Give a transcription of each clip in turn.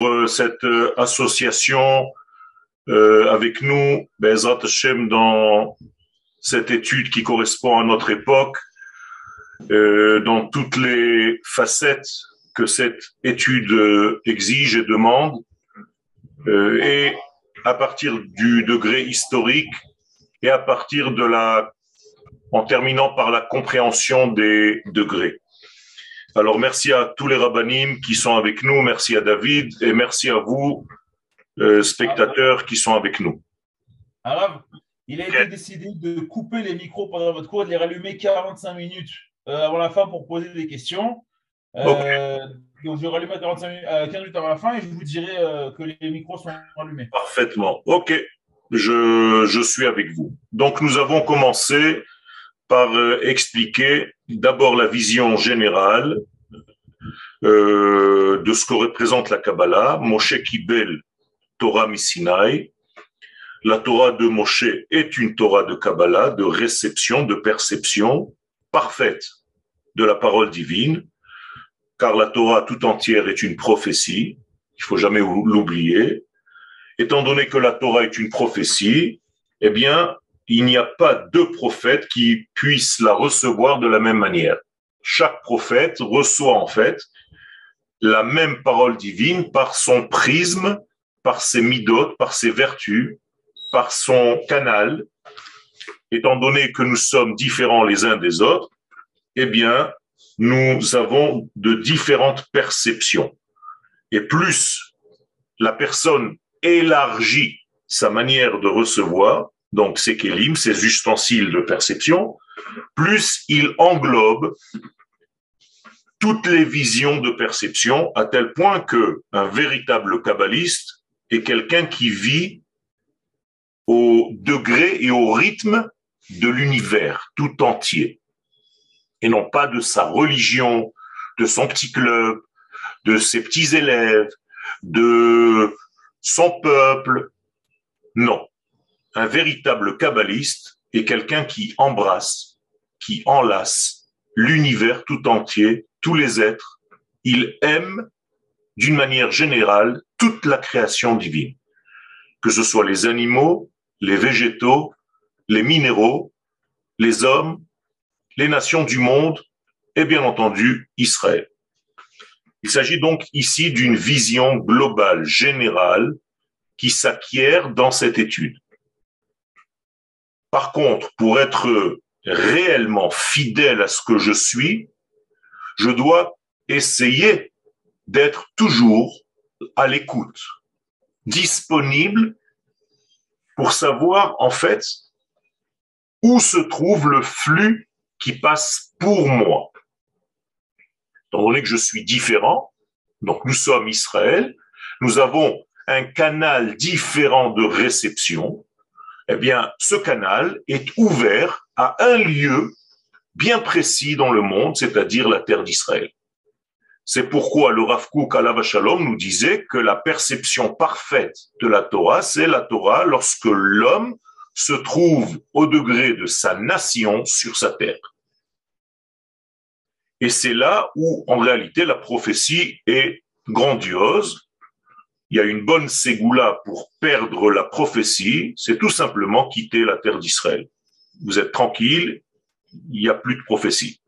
Euh, cette euh, association euh, avec nous, Bezrat Hashem, dans cette étude qui correspond à notre époque, dans toutes les facettes que cette étude exige et demande, et à partir du degré historique et à partir de la, en terminant par la compréhension des degrés. Alors merci à tous les rabbinim qui sont avec nous, merci à David et merci à vous, euh, spectateurs qui sont avec nous. Arabe, il a été décidé de couper les micros pendant votre cours et de les rallumer 45 minutes euh, avant la fin pour poser des questions. Euh, donc je rallume à 45 minutes, 15 minutes avant la fin et je vous dirai que les micros sont allumés. Parfaitement. Ok, je, je suis avec vous. Donc nous avons commencé par euh, expliquer d'abord la vision générale euh, de ce que représente la Kabbalah. Moshe Kibel, Torah Misinaï. La Torah de Moshe est une Torah de Kabbalah, de réception, de perception parfaite de la parole divine, car la Torah tout entière est une prophétie. Il faut jamais l'oublier. Étant donné que la Torah est une prophétie, eh bien, il n'y a pas deux prophètes qui puissent la recevoir de la même manière. Chaque prophète reçoit en fait la même parole divine par son prisme, par ses midotes, par ses vertus, par son canal. Étant donné que nous sommes différents les uns des autres, eh bien, nous avons de différentes perceptions. Et plus la personne élargit sa manière de recevoir, donc ces kélim, ces ustensiles de perception, plus il englobe toutes les visions de perception à tel point que un véritable kabbaliste est quelqu'un qui vit au degré et au rythme de l'univers tout entier et non pas de sa religion, de son petit club, de ses petits élèves, de son peuple. Non, un véritable kabbaliste est quelqu'un qui embrasse, qui enlace l'univers tout entier, tous les êtres. Il aime d'une manière générale toute la création divine, que ce soit les animaux, les végétaux, les minéraux, les hommes, les nations du monde et bien entendu Israël. Il s'agit donc ici d'une vision globale, générale, qui s'acquiert dans cette étude. Par contre, pour être réellement fidèle à ce que je suis, je dois essayer d'être toujours à l'écoute, disponible pour savoir en fait où se trouve le flux qui passe pour moi. Étant donné que je suis différent, donc nous sommes Israël, nous avons un canal différent de réception, eh bien, ce canal est ouvert à un lieu bien précis dans le monde, c'est-à-dire la terre d'Israël. C'est pourquoi le Rav Kook Shalom nous disait que la perception parfaite de la Torah, c'est la Torah lorsque l'homme se trouve au degré de sa nation sur sa terre. Et c'est là où, en réalité, la prophétie est grandiose, il y a une bonne ségoula pour perdre la prophétie, c'est tout simplement quitter la terre d'Israël. Vous êtes tranquille, il n'y a plus de prophétie.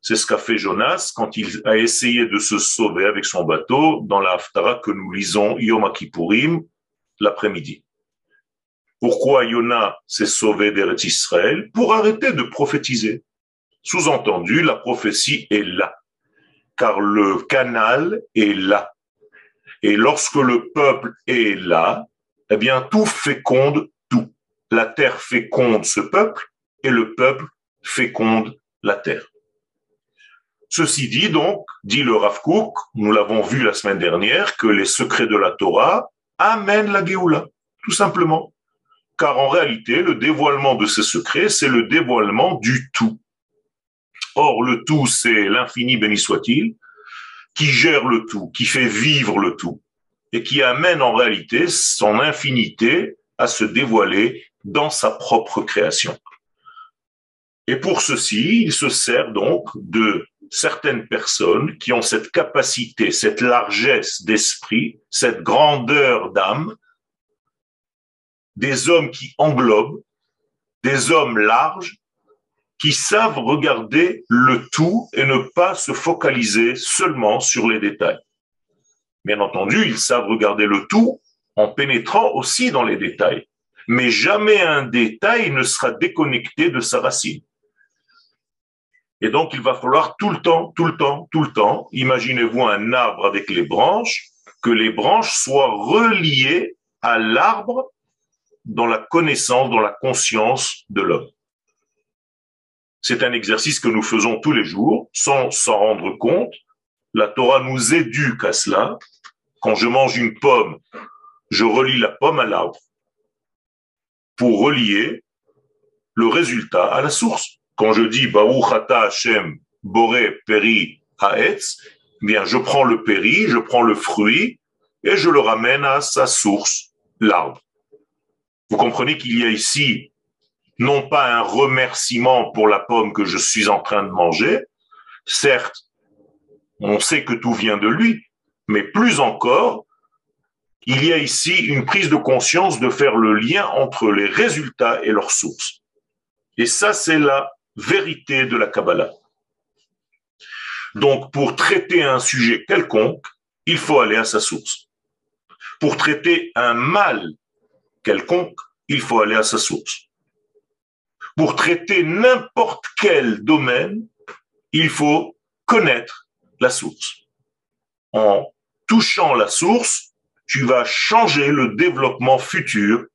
C'est ce qu'a fait Jonas quand il a essayé de se sauver avec son bateau dans la Haftara que nous lisons Yom Kippourim l'après-midi. Pourquoi Yona s'est sauvé d'Eretz Israël Pour arrêter de prophétiser. Sous-entendu, la prophétie est là, car le canal est là. Et lorsque le peuple est là, eh bien, tout féconde tout. La terre féconde ce peuple et le peuple féconde la terre. Ceci dit donc, dit le Rav Kook, nous l'avons vu la semaine dernière, que les secrets de la Torah amènent la Géoula, tout simplement. Car en réalité, le dévoilement de ces secrets, c'est le dévoilement du tout. Or, le tout, c'est l'infini béni soit-il, qui gère le tout, qui fait vivre le tout, et qui amène en réalité son infinité à se dévoiler dans sa propre création. Et pour ceci, il se sert donc de certaines personnes qui ont cette capacité, cette largesse d'esprit, cette grandeur d'âme, des hommes qui englobent, des hommes larges, qui savent regarder le tout et ne pas se focaliser seulement sur les détails. Bien entendu, ils savent regarder le tout en pénétrant aussi dans les détails. Mais jamais un détail ne sera déconnecté de sa racine. Et donc, il va falloir tout le temps, tout le temps, tout le temps, imaginez-vous un arbre avec les branches, que les branches soient reliées à l'arbre dans la connaissance, dans la conscience de l'homme. C'est un exercice que nous faisons tous les jours sans s'en rendre compte. La Torah nous éduque à cela. Quand je mange une pomme, je relie la pomme à l'arbre pour relier le résultat à la source. Quand je dis Baruch Hashem Boré Peri Haetz, eh bien je prends le péri, je prends le fruit et je le ramène à sa source, l'arbre. Vous comprenez qu'il y a ici non pas un remerciement pour la pomme que je suis en train de manger, certes, on sait que tout vient de lui, mais plus encore, il y a ici une prise de conscience de faire le lien entre les résultats et leurs sources. Et ça, c'est la vérité de la Kabbalah. Donc, pour traiter un sujet quelconque, il faut aller à sa source. Pour traiter un mal quelconque, il faut aller à sa source. Pour traiter n'importe quel domaine, il faut connaître la source. En touchant la source, tu vas changer le développement futur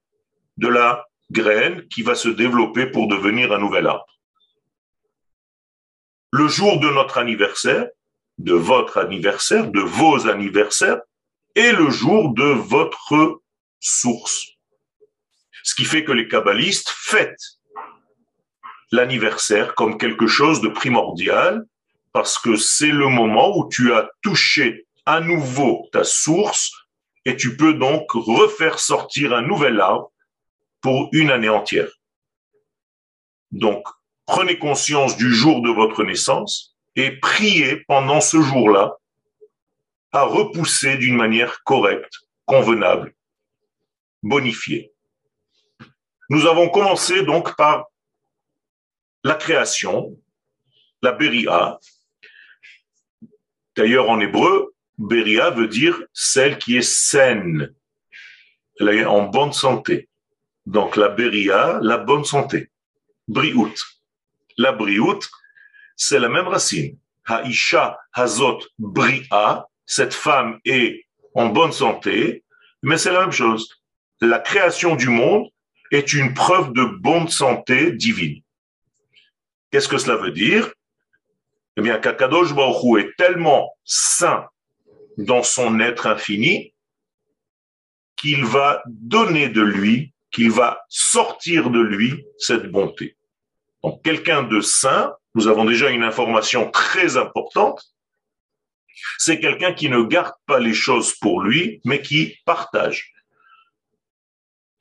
de la graine qui va se développer pour devenir un nouvel arbre. Le jour de notre anniversaire, de votre anniversaire, de vos anniversaires, est le jour de votre source. Ce qui fait que les kabbalistes fêtent l'anniversaire comme quelque chose de primordial parce que c'est le moment où tu as touché à nouveau ta source et tu peux donc refaire sortir un nouvel arbre pour une année entière. Donc, prenez conscience du jour de votre naissance et priez pendant ce jour-là à repousser d'une manière correcte, convenable, bonifiée. Nous avons commencé donc par la création, la Beria. D'ailleurs, en hébreu, Beria veut dire celle qui est saine, elle est en bonne santé. Donc la Beria, la bonne santé. Briout. La Briout, c'est la même racine. Haisha Hazot Bria, cette femme est en bonne santé, mais c'est la même chose. La création du monde est une preuve de bonne santé divine. Qu'est-ce que cela veut dire? Eh bien, qu'Akadosh Baruch est tellement saint dans son être infini qu'il va donner de lui, qu'il va sortir de lui cette bonté. Donc, quelqu'un de saint, nous avons déjà une information très importante, c'est quelqu'un qui ne garde pas les choses pour lui, mais qui partage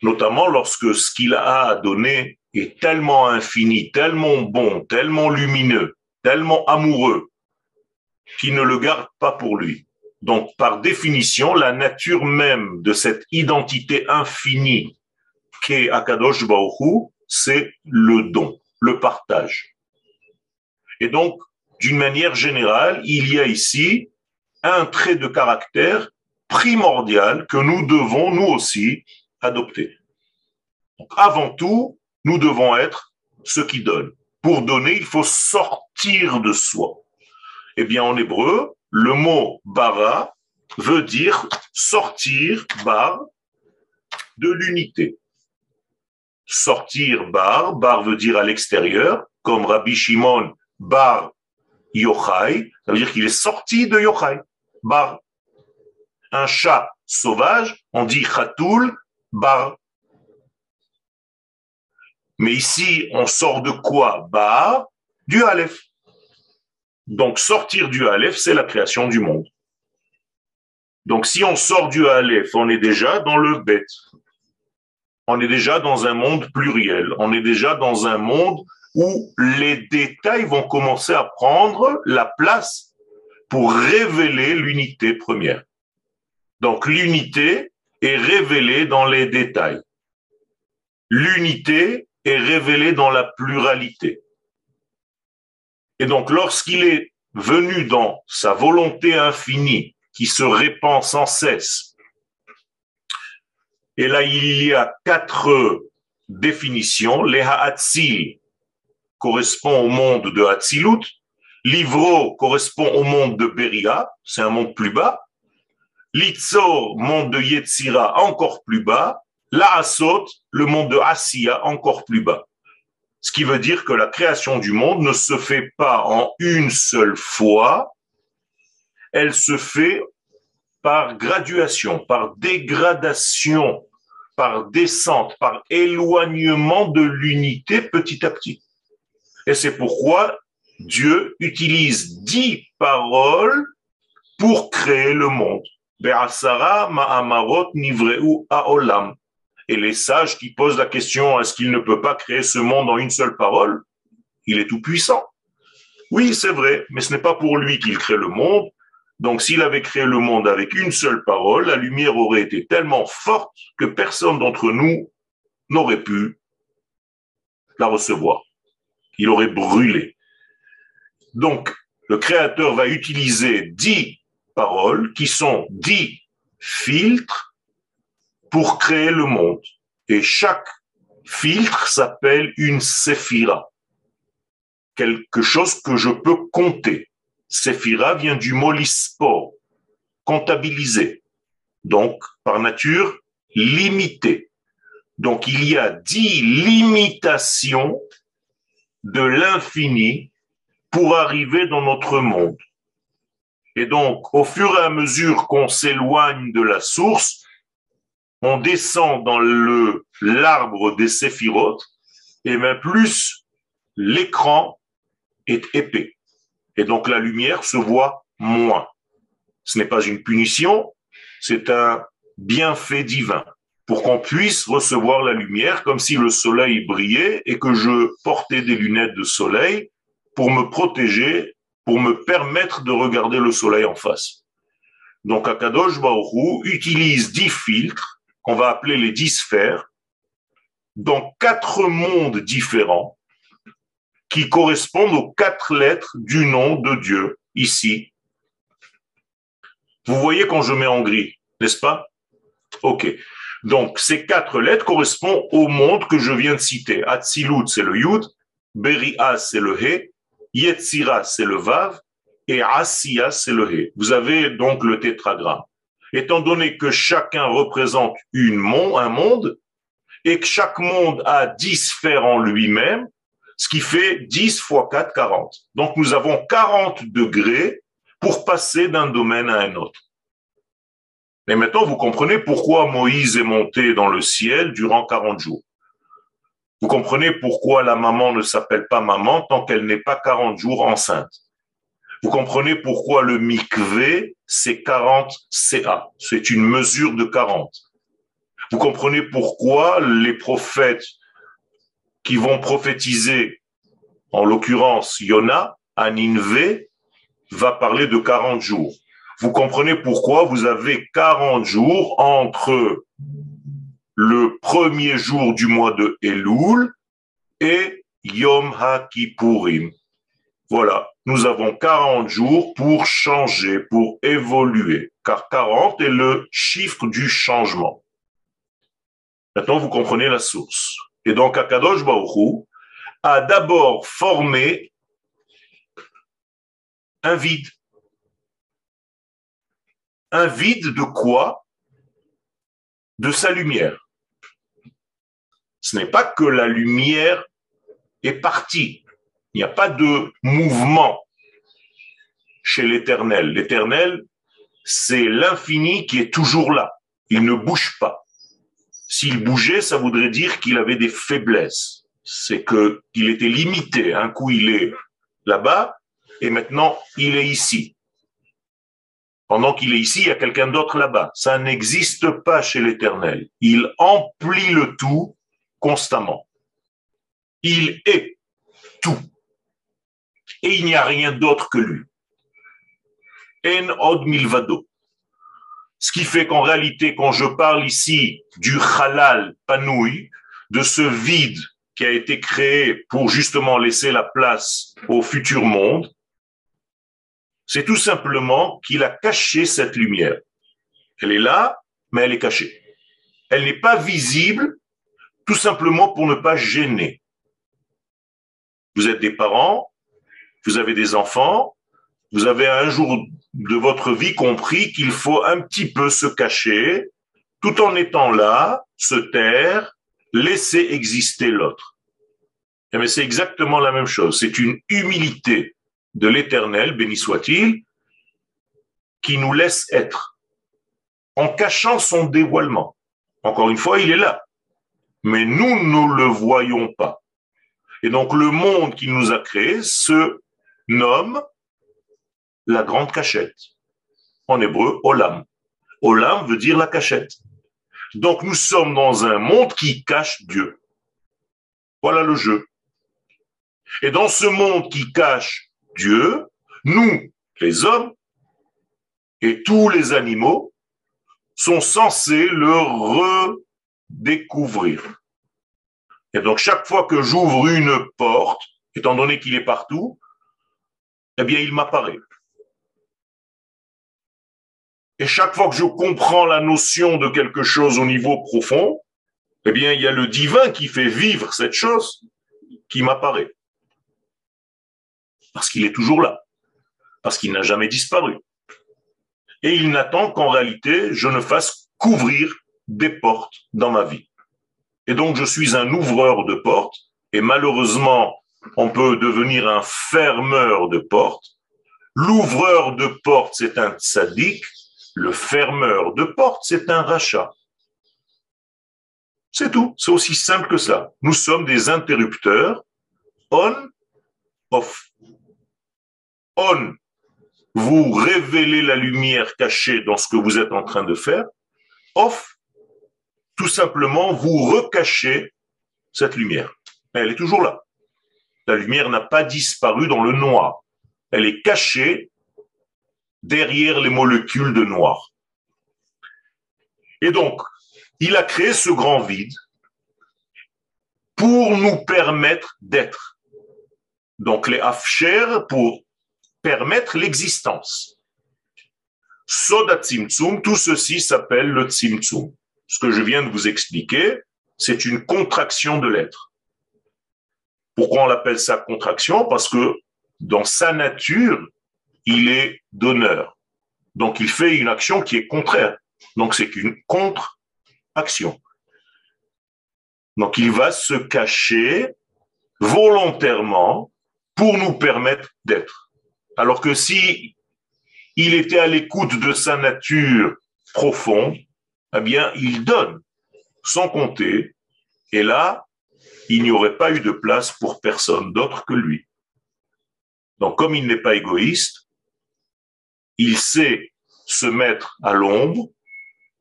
notamment lorsque ce qu'il a à donner est tellement infini, tellement bon, tellement lumineux, tellement amoureux, qu'il ne le garde pas pour lui. Donc, par définition, la nature même de cette identité infinie qu'est Akadosh Baruch c'est le don, le partage. Et donc, d'une manière générale, il y a ici un trait de caractère primordial que nous devons, nous aussi, adopter. avant tout, nous devons être ceux qui donnent. Pour donner, il faut sortir de soi. Eh bien, en hébreu, le mot bara veut dire sortir, bar, de l'unité. Sortir, bar, bar veut dire à l'extérieur, comme Rabbi Shimon, bar, yochai, ça veut dire qu'il est sorti de yochai, bar. Un chat sauvage, on dit chatoul, bar. Mais ici, on sort de quoi? Bah, du Aleph. Donc sortir du Aleph, c'est la création du monde. Donc si on sort du Aleph, on est déjà dans le bête. On est déjà dans un monde pluriel. On est déjà dans un monde où les détails vont commencer à prendre la place pour révéler l'unité première. Donc l'unité est révélée dans les détails. L'unité est révélée dans la pluralité. Et donc lorsqu'il est venu dans sa volonté infinie qui se répand sans cesse, et là il y a quatre définitions, les ha'atzil correspond au monde de Hatzilut, Livro correspond au monde de Beria, c'est un monde plus bas, Litzor, monde de Yetzira, encore plus bas, Laasot, le monde de Asiya, encore plus bas. Ce qui veut dire que la création du monde ne se fait pas en une seule fois, elle se fait par graduation, par dégradation, par descente, par éloignement de l'unité petit à petit. Et c'est pourquoi Dieu utilise dix paroles pour créer le monde. Et les sages qui posent la question, est-ce qu'il ne peut pas créer ce monde en une seule parole? Il est tout puissant. Oui, c'est vrai, mais ce n'est pas pour lui qu'il crée le monde. Donc s'il avait créé le monde avec une seule parole, la lumière aurait été tellement forte que personne d'entre nous n'aurait pu la recevoir il aurait brûlé. Donc, le Créateur va utiliser dix paroles qui sont dix filtres pour créer le monde. Et chaque filtre s'appelle une séphira, quelque chose que je peux compter. Séphira vient du mot lispo, comptabiliser. Donc, par nature, limité. Donc, il y a dix limitations de l'infini pour arriver dans notre monde. Et donc, au fur et à mesure qu'on s'éloigne de la source, on descend dans le l'arbre des séphirotes, et bien plus l'écran est épais. Et donc la lumière se voit moins. Ce n'est pas une punition, c'est un bienfait divin pour qu'on puisse recevoir la lumière comme si le soleil brillait et que je portais des lunettes de soleil pour me protéger, pour me permettre de regarder le soleil en face. Donc Akadosh Baoru utilise dix filtres qu'on va appeler les dix sphères dans quatre mondes différents qui correspondent aux quatre lettres du nom de Dieu ici. Vous voyez quand je mets en gris, n'est-ce pas? Ok. Donc, ces quatre lettres correspondent au monde que je viens de citer. Atzilut, c'est le Yud, Beria, c'est le He, Yetzira, c'est le Vav, et Asiya, c'est le He. Vous avez donc le tétragramme. Étant donné que chacun représente une monde, un monde, et que chaque monde a dix sphères en lui-même, ce qui fait 10 fois 4, 40. Donc nous avons 40 degrés pour passer d'un domaine à un autre. Mais maintenant, vous comprenez pourquoi Moïse est monté dans le ciel durant 40 jours. Vous comprenez pourquoi la maman ne s'appelle pas maman tant qu'elle n'est pas 40 jours enceinte. Vous comprenez pourquoi le mikvé, c'est 40 CA. C'est une mesure de 40. Vous comprenez pourquoi les prophètes qui vont prophétiser, en l'occurrence Yona, à Ninvé, va parler de 40 jours vous comprenez pourquoi vous avez 40 jours entre le premier jour du mois de Elul et Yom HaKippurim. Voilà, nous avons 40 jours pour changer, pour évoluer, car 40 est le chiffre du changement. Maintenant, vous comprenez la source. Et donc, Akadosh Baruch a d'abord formé un vide un vide de quoi? De sa lumière. Ce n'est pas que la lumière est partie. Il n'y a pas de mouvement chez l'éternel. L'éternel, c'est l'infini qui est toujours là. Il ne bouge pas. S'il bougeait, ça voudrait dire qu'il avait des faiblesses. C'est que qu'il était limité. Un coup, il est là-bas et maintenant, il est ici. Pendant qu'il est ici, il y a quelqu'un d'autre là-bas. Ça n'existe pas chez l'Éternel. Il emplit le tout constamment. Il est. tout. Et il n'y a rien d'autre que lui. En od milvado. Ce qui fait qu'en réalité, quand je parle ici du halal panoui, de ce vide qui a été créé pour justement laisser la place au futur monde, c'est tout simplement qu'il a caché cette lumière. Elle est là, mais elle est cachée. Elle n'est pas visible tout simplement pour ne pas gêner. Vous êtes des parents, vous avez des enfants, vous avez un jour de votre vie compris qu'il faut un petit peu se cacher, tout en étant là, se taire, laisser exister l'autre. Mais c'est exactement la même chose. C'est une humilité de l'éternel, béni soit-il, qui nous laisse être, en cachant son dévoilement. Encore une fois, il est là. Mais nous ne le voyons pas. Et donc le monde qui nous a créé se nomme la grande cachette. En hébreu, olam. Olam veut dire la cachette. Donc nous sommes dans un monde qui cache Dieu. Voilà le jeu. Et dans ce monde qui cache Dieu, nous, les hommes, et tous les animaux, sont censés le redécouvrir. Et donc chaque fois que j'ouvre une porte, étant donné qu'il est partout, eh bien il m'apparaît. Et chaque fois que je comprends la notion de quelque chose au niveau profond, eh bien, il y a le divin qui fait vivre cette chose qui m'apparaît. Parce qu'il est toujours là. Parce qu'il n'a jamais disparu. Et il n'attend qu'en réalité, je ne fasse qu'ouvrir des portes dans ma vie. Et donc, je suis un ouvreur de portes. Et malheureusement, on peut devenir un fermeur de portes. L'ouvreur de portes, c'est un sadique le fermeur de porte, c'est un rachat. C'est tout. C'est aussi simple que ça. Nous sommes des interrupteurs on, off. On, vous révélez la lumière cachée dans ce que vous êtes en train de faire. Off, tout simplement, vous recachez cette lumière. Elle est toujours là. La lumière n'a pas disparu dans le noir. Elle est cachée derrière les molécules de noir. Et donc, il a créé ce grand vide pour nous permettre d'être. Donc les afsher pour permettre l'existence. Soda Tzimtzum, tout ceci s'appelle le Tzimtzum. Ce que je viens de vous expliquer, c'est une contraction de l'être. Pourquoi on l'appelle ça contraction? Parce que dans sa nature, il est donneur. Donc il fait une action qui est contraire. Donc c'est une contre-action. Donc il va se cacher volontairement pour nous permettre d'être. Alors que si il était à l'écoute de sa nature profonde, eh bien il donne sans compter. Et là, il n'y aurait pas eu de place pour personne d'autre que lui. Donc comme il n'est pas égoïste, il sait se mettre à l'ombre,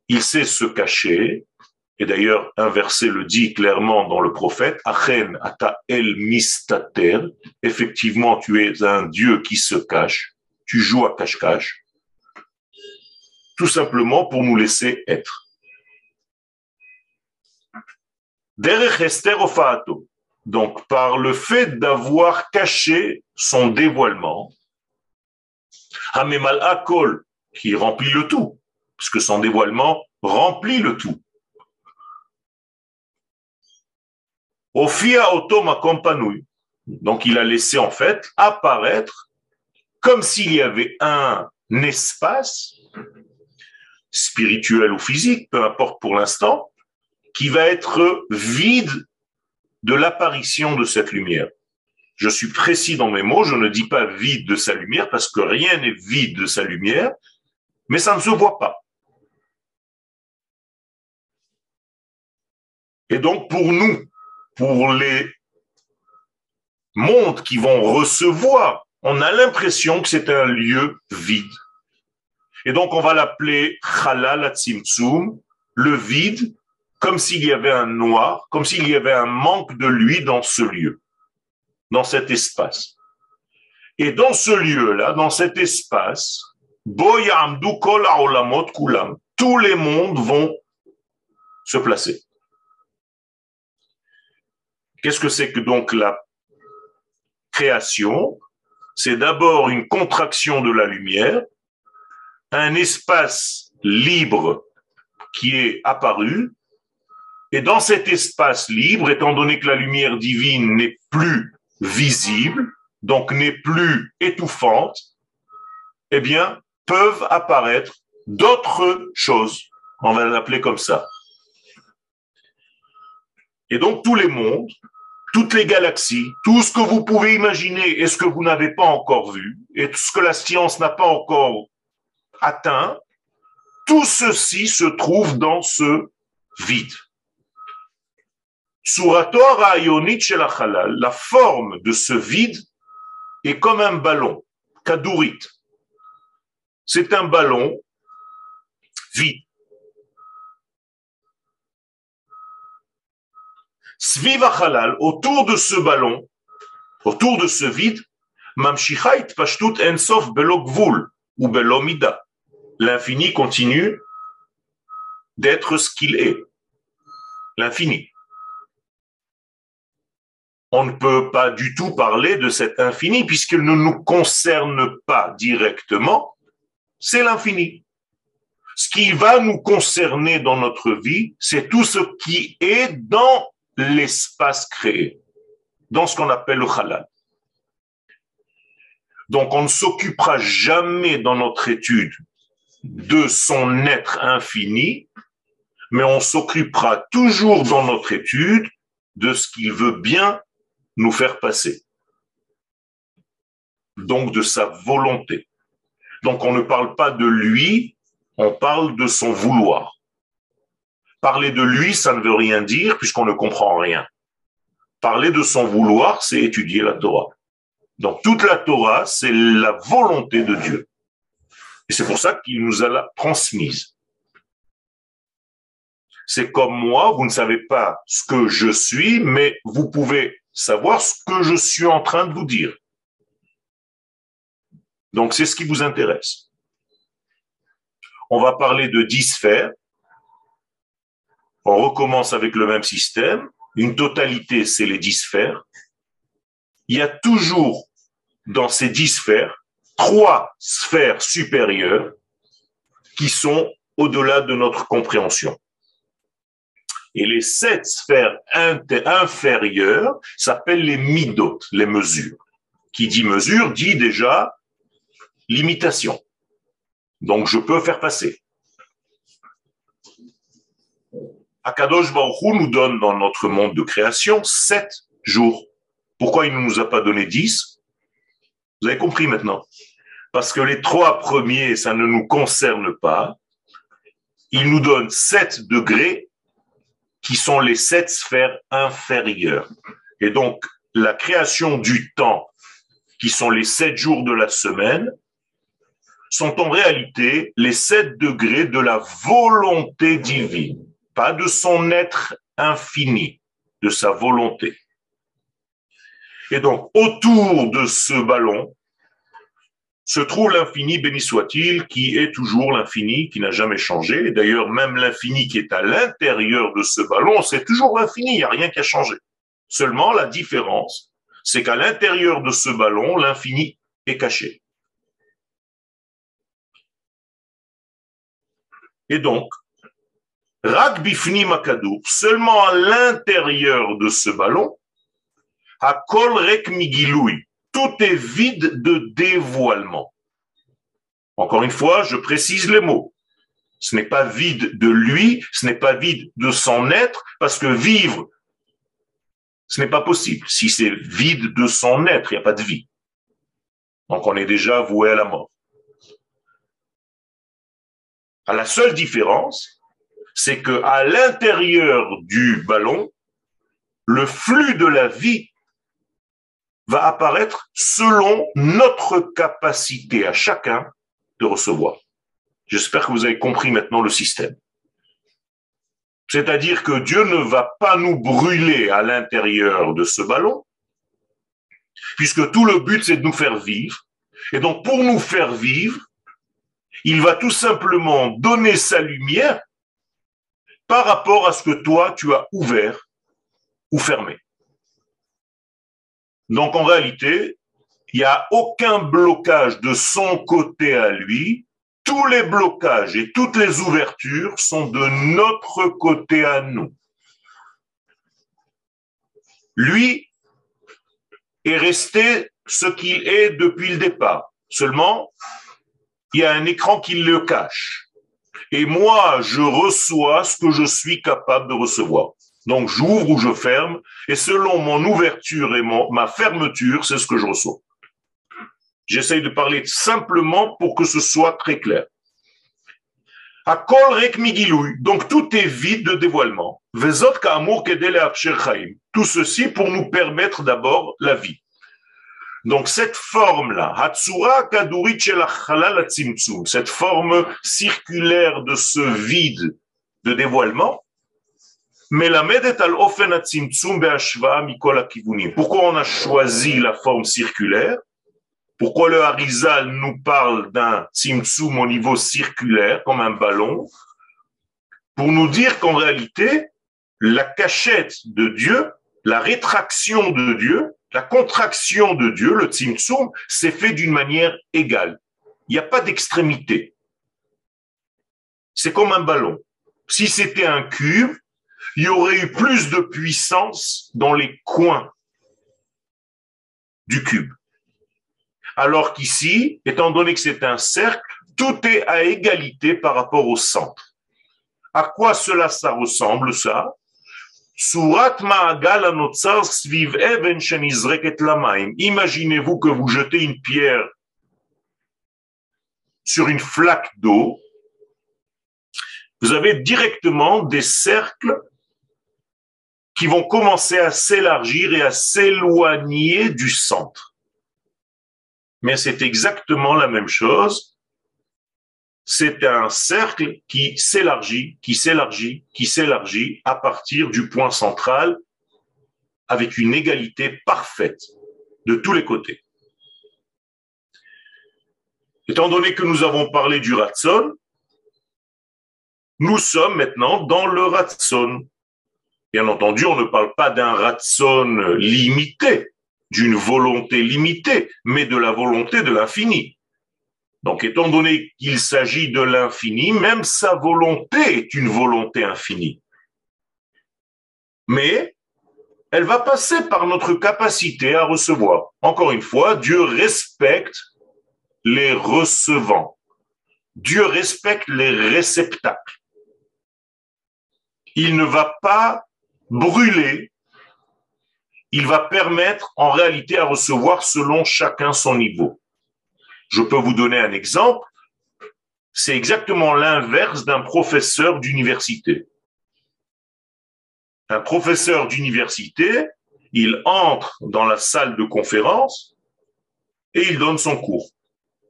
il sait se cacher, et d'ailleurs un verset le dit clairement dans le prophète, Achen ata el mistater, effectivement tu es un Dieu qui se cache, tu joues à cache-cache, tout simplement pour nous laisser être. Donc, par le fait d'avoir caché son dévoilement, Hamemal Akol, qui remplit le tout, puisque son dévoilement remplit le tout. Ophia Otoma Kompanui. Donc il a laissé en fait apparaître comme s'il y avait un espace spirituel ou physique, peu importe pour l'instant, qui va être vide de l'apparition de cette lumière. Je suis précis dans mes mots, je ne dis pas vide de sa lumière parce que rien n'est vide de sa lumière, mais ça ne se voit pas. Et donc pour nous, pour les mondes qui vont recevoir, on a l'impression que c'est un lieu vide. Et donc on va l'appeler Halal Atzimtzum, le vide, comme s'il y avait un noir, comme s'il y avait un manque de lui dans ce lieu. dans cet espace. Et dans ce lieu-là, dans cet espace, tous les mondes vont se placer. Qu'est-ce que c'est que donc la création? C'est d'abord une contraction de la lumière, un espace libre qui est apparu, et dans cet espace libre, étant donné que la lumière divine n'est plus visible, donc n'est plus étouffante, eh bien, peuvent apparaître d'autres choses. On va l'appeler comme ça. Et donc tous les mondes, toutes les galaxies, tout ce que vous pouvez imaginer et ce que vous n'avez pas encore vu, et tout ce que la science n'a pas encore atteint, tout ceci se trouve dans ce vide. La forme de ce vide est comme un ballon, kadourit. C'est un ballon vide. Sviva autour de ce ballon, autour de ce vide, mamshichait pashtut ensof belogvul ou belomida. L'infini continue d'être ce qu'il est. L'infini. On ne peut pas du tout parler de cet infini puisqu'il ne nous concerne pas directement. C'est l'infini. Ce qui va nous concerner dans notre vie, c'est tout ce qui est dans l'espace créé, dans ce qu'on appelle le halal. Donc on ne s'occupera jamais dans notre étude de son être infini, mais on s'occupera toujours dans notre étude de ce qu'il veut bien nous faire passer. Donc de sa volonté. Donc on ne parle pas de lui, on parle de son vouloir. Parler de lui, ça ne veut rien dire puisqu'on ne comprend rien. Parler de son vouloir, c'est étudier la Torah. Donc toute la Torah, c'est la volonté de Dieu. Et c'est pour ça qu'il nous a la transmise. C'est comme moi, vous ne savez pas ce que je suis, mais vous pouvez savoir ce que je suis en train de vous dire. Donc c'est ce qui vous intéresse. On va parler de dix sphères on recommence avec le même système. Une totalité, c'est les dix sphères. Il y a toujours dans ces dix sphères trois sphères supérieures qui sont au-delà de notre compréhension. Et les sept sphères inférieures s'appellent les midot, les mesures. Qui dit mesure dit déjà limitation. Donc je peux faire passer. Akadosh Baruch nous donne dans notre monde de création sept jours. Pourquoi il ne nous a pas donné dix? Vous avez compris maintenant. Parce que les trois premiers, ça ne nous concerne pas. Il nous donne sept degrés qui sont les sept sphères inférieures. Et donc, la création du temps, qui sont les sept jours de la semaine, sont en réalité les sept degrés de la volonté divine pas de son être infini, de sa volonté. Et donc, autour de ce ballon se trouve l'infini, béni soit-il, qui est toujours l'infini, qui n'a jamais changé. D'ailleurs, même l'infini qui est à l'intérieur de ce ballon, c'est toujours l'infini, il n'y a rien qui a changé. Seulement, la différence, c'est qu'à l'intérieur de ce ballon, l'infini est caché. Et donc, Rak bifni seulement à l'intérieur de ce ballon, à kol rek migiloui, tout est vide de dévoilement. Encore une fois, je précise les mots. Ce n'est pas vide de lui, ce n'est pas vide de son être, parce que vivre, ce n'est pas possible. Si c'est vide de son être, il n'y a pas de vie. Donc on est déjà voué à la mort. À la seule différence, c'est que à l'intérieur du ballon, le flux de la vie va apparaître selon notre capacité à chacun de recevoir. J'espère que vous avez compris maintenant le système. C'est-à-dire que Dieu ne va pas nous brûler à l'intérieur de ce ballon, puisque tout le but, c'est de nous faire vivre. Et donc, pour nous faire vivre, il va tout simplement donner sa lumière par rapport à ce que toi, tu as ouvert ou fermé. Donc, en réalité, il n'y a aucun blocage de son côté à lui. Tous les blocages et toutes les ouvertures sont de notre côté à nous. Lui est resté ce qu'il est depuis le départ. Seulement, il y a un écran qui le cache. Et moi, je reçois ce que je suis capable de recevoir. Donc, j'ouvre ou je ferme, et selon mon ouverture et ma fermeture, c'est ce que je reçois. J'essaye de parler simplement pour que ce soit très clair. Donc tout est vide de dévoilement. Tout ceci pour nous permettre d'abord la vie. Donc cette forme-là, cette forme circulaire de ce vide de dévoilement, pourquoi on a choisi la forme circulaire? Pourquoi le Harizal nous parle d'un Tzimtzum au niveau circulaire, comme un ballon? Pour nous dire qu'en réalité, la cachette de Dieu, la rétraction de Dieu, la contraction de Dieu, le Tzimtzum, s'est fait d'une manière égale. Il n'y a pas d'extrémité. C'est comme un ballon. Si c'était un cube, il y aurait eu plus de puissance dans les coins du cube. Alors qu'ici, étant donné que c'est un cercle, tout est à égalité par rapport au centre. À quoi cela ça ressemble ça? Imaginez-vous que vous jetez une pierre sur une flaque d'eau. Vous avez directement des cercles qui vont commencer à s'élargir et à s'éloigner du centre mais c'est exactement la même chose. C'est un cercle qui s'élargit, qui s'élargit, qui s'élargit à partir du point central avec une égalité parfaite de tous les côtés. Étant donné que nous avons parlé du Ratson, nous sommes maintenant dans le Ratson. Bien entendu, on ne parle pas d'un Ratson limité, d'une volonté limitée, mais de la volonté de l'infini. Donc, étant donné qu'il s'agit de l'infini, même sa volonté est une volonté infinie. Mais elle va passer par notre capacité à recevoir. Encore une fois, Dieu respecte les recevants. Dieu respecte les réceptacles. Il ne va pas brûler il va permettre en réalité à recevoir selon chacun son niveau. Je peux vous donner un exemple. C'est exactement l'inverse d'un professeur d'université. Un professeur d'université, il entre dans la salle de conférence et il donne son cours.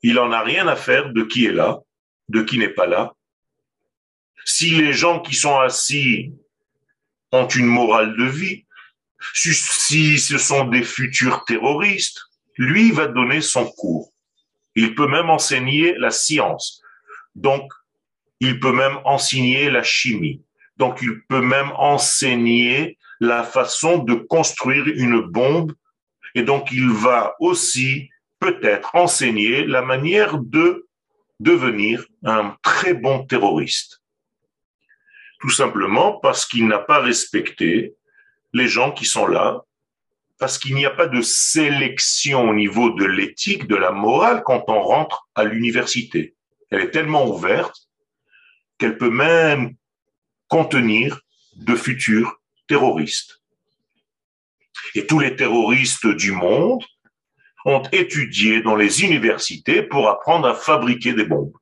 Il n'en a rien à faire de qui est là, de qui n'est pas là. Si les gens qui sont assis ont une morale de vie, si ce sont des futurs terroristes, lui va donner son cours. Il peut même enseigner la science. Donc, il peut même enseigner la chimie. Donc, il peut même enseigner la façon de construire une bombe. Et donc, il va aussi peut-être enseigner la manière de devenir un très bon terroriste. Tout simplement parce qu'il n'a pas respecté les gens qui sont là, parce qu'il n'y a pas de sélection au niveau de l'éthique, de la morale quand on rentre à l'université. Elle est tellement ouverte qu'elle peut même contenir de futurs terroristes. Et tous les terroristes du monde ont étudié dans les universités pour apprendre à fabriquer des bombes.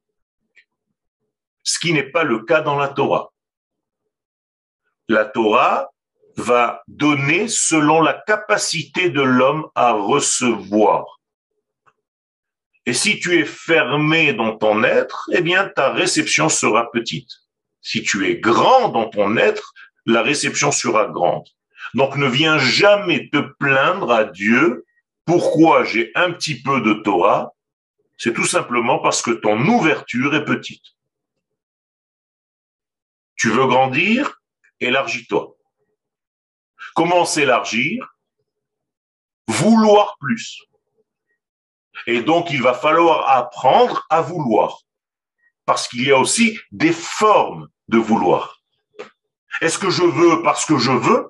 Ce qui n'est pas le cas dans la Torah. La Torah va donner selon la capacité de l'homme à recevoir. Et si tu es fermé dans ton être, eh bien ta réception sera petite. Si tu es grand dans ton être, la réception sera grande. Donc ne viens jamais te plaindre à Dieu Pourquoi j'ai un petit peu de Torah? C'est tout simplement parce que ton ouverture est petite. Tu veux grandir? Élargis-toi. Comment s'élargir Vouloir plus. Et donc, il va falloir apprendre à vouloir. Parce qu'il y a aussi des formes de vouloir. Est-ce que je veux parce que je veux?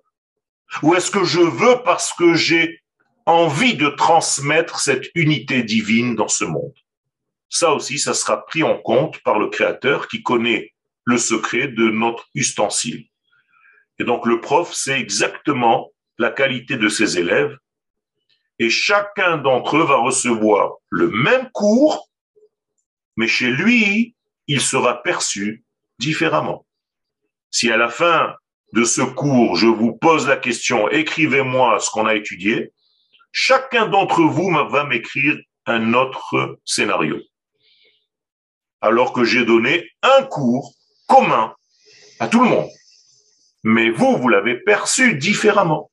Ou est-ce que je veux parce que j'ai envie de transmettre cette unité divine dans ce monde? Ça aussi, ça sera pris en compte par le Créateur qui connaît le secret de notre ustensile. Et donc le prof sait exactement la qualité de ses élèves et chacun d'entre eux va recevoir le même cours, mais chez lui, il sera perçu différemment. Si à la fin de ce cours, je vous pose la question, écrivez-moi ce qu'on a étudié, chacun d'entre vous va m'écrire un autre scénario. Alors que j'ai donné un cours commun à tout le monde. Mais vous, vous l'avez perçu différemment.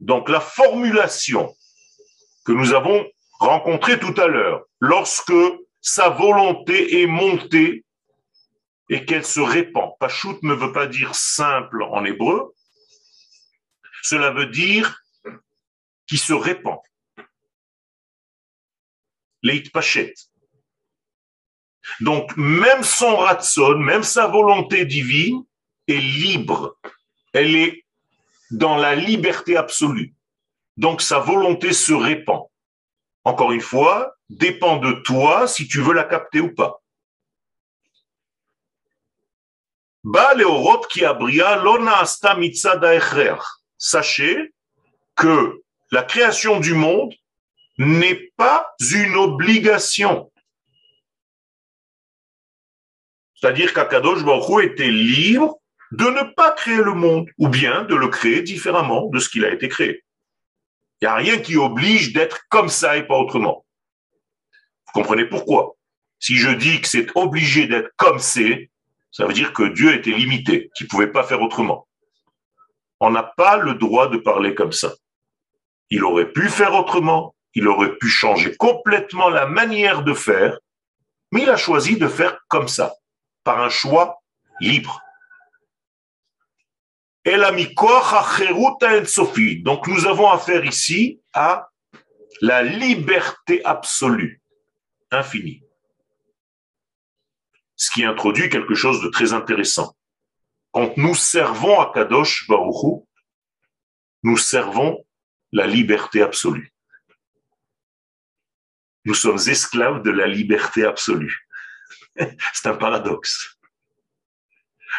Donc la formulation que nous avons rencontrée tout à l'heure, lorsque sa volonté est montée et qu'elle se répand. Pashut ne veut pas dire simple en hébreu, cela veut dire qui se répand. Leit Pachet. Donc même son ratson, même sa volonté divine est libre elle est dans la liberté absolue. Donc sa volonté se répand. Encore une fois, dépend de toi si tu veux la capter ou pas. Sachez que la création du monde n'est pas une obligation. C'est-à-dire qu'Akadosh Baruch était libre de ne pas créer le monde, ou bien de le créer différemment de ce qu'il a été créé. Il n'y a rien qui oblige d'être comme ça et pas autrement. Vous comprenez pourquoi? Si je dis que c'est obligé d'être comme c'est, ça veut dire que Dieu était limité, qu'il ne pouvait pas faire autrement. On n'a pas le droit de parler comme ça. Il aurait pu faire autrement, il aurait pu changer complètement la manière de faire, mais il a choisi de faire comme ça, par un choix libre. Donc nous avons affaire ici à la liberté absolue, infinie. Ce qui introduit quelque chose de très intéressant. Quand nous servons à Kadosh nous servons la liberté absolue. Nous sommes esclaves de la liberté absolue. C'est un paradoxe.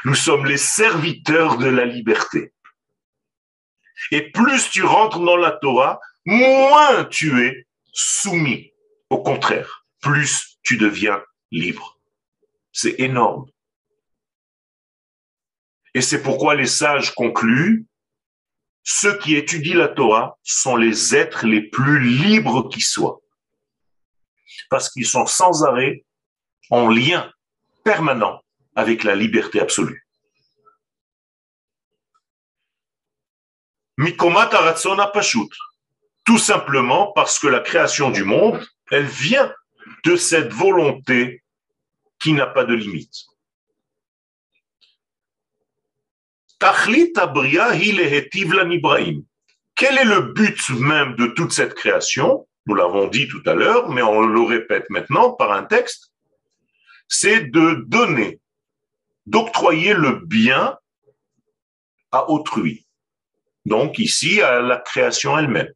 Nous sommes les serviteurs de la liberté. Et plus tu rentres dans la Torah, moins tu es soumis. Au contraire, plus tu deviens libre. C'est énorme. Et c'est pourquoi les sages concluent, ceux qui étudient la Torah sont les êtres les plus libres qui soient. Parce qu'ils sont sans arrêt en lien permanent avec la liberté absolue. Mikomat pashut. Tout simplement parce que la création du monde, elle vient de cette volonté qui n'a pas de limite. Quel est le but même de toute cette création? Nous l'avons dit tout à l'heure, mais on le répète maintenant par un texte. C'est de donner d'octroyer le bien à autrui. Donc ici, à la création elle-même.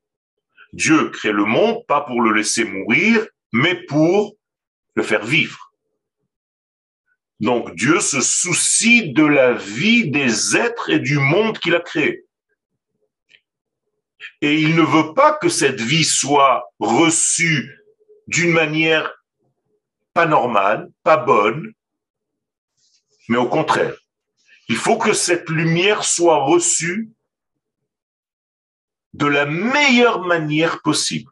Dieu crée le monde pas pour le laisser mourir, mais pour le faire vivre. Donc Dieu se soucie de la vie des êtres et du monde qu'il a créé. Et il ne veut pas que cette vie soit reçue d'une manière pas normale, pas bonne, mais au contraire, il faut que cette lumière soit reçue de la meilleure manière possible.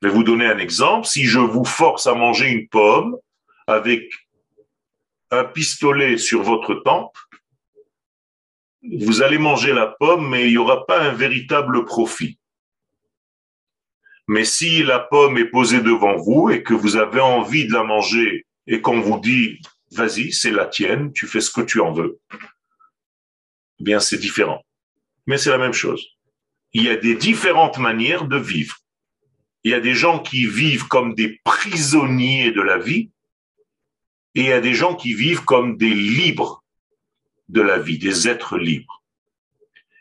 Je vais vous donner un exemple. Si je vous force à manger une pomme avec un pistolet sur votre tempe, vous allez manger la pomme, mais il n'y aura pas un véritable profit. Mais si la pomme est posée devant vous et que vous avez envie de la manger et qu'on vous dit, vas-y, c'est la tienne, tu fais ce que tu en veux, eh bien c'est différent. Mais c'est la même chose. Il y a des différentes manières de vivre. Il y a des gens qui vivent comme des prisonniers de la vie et il y a des gens qui vivent comme des libres de la vie, des êtres libres.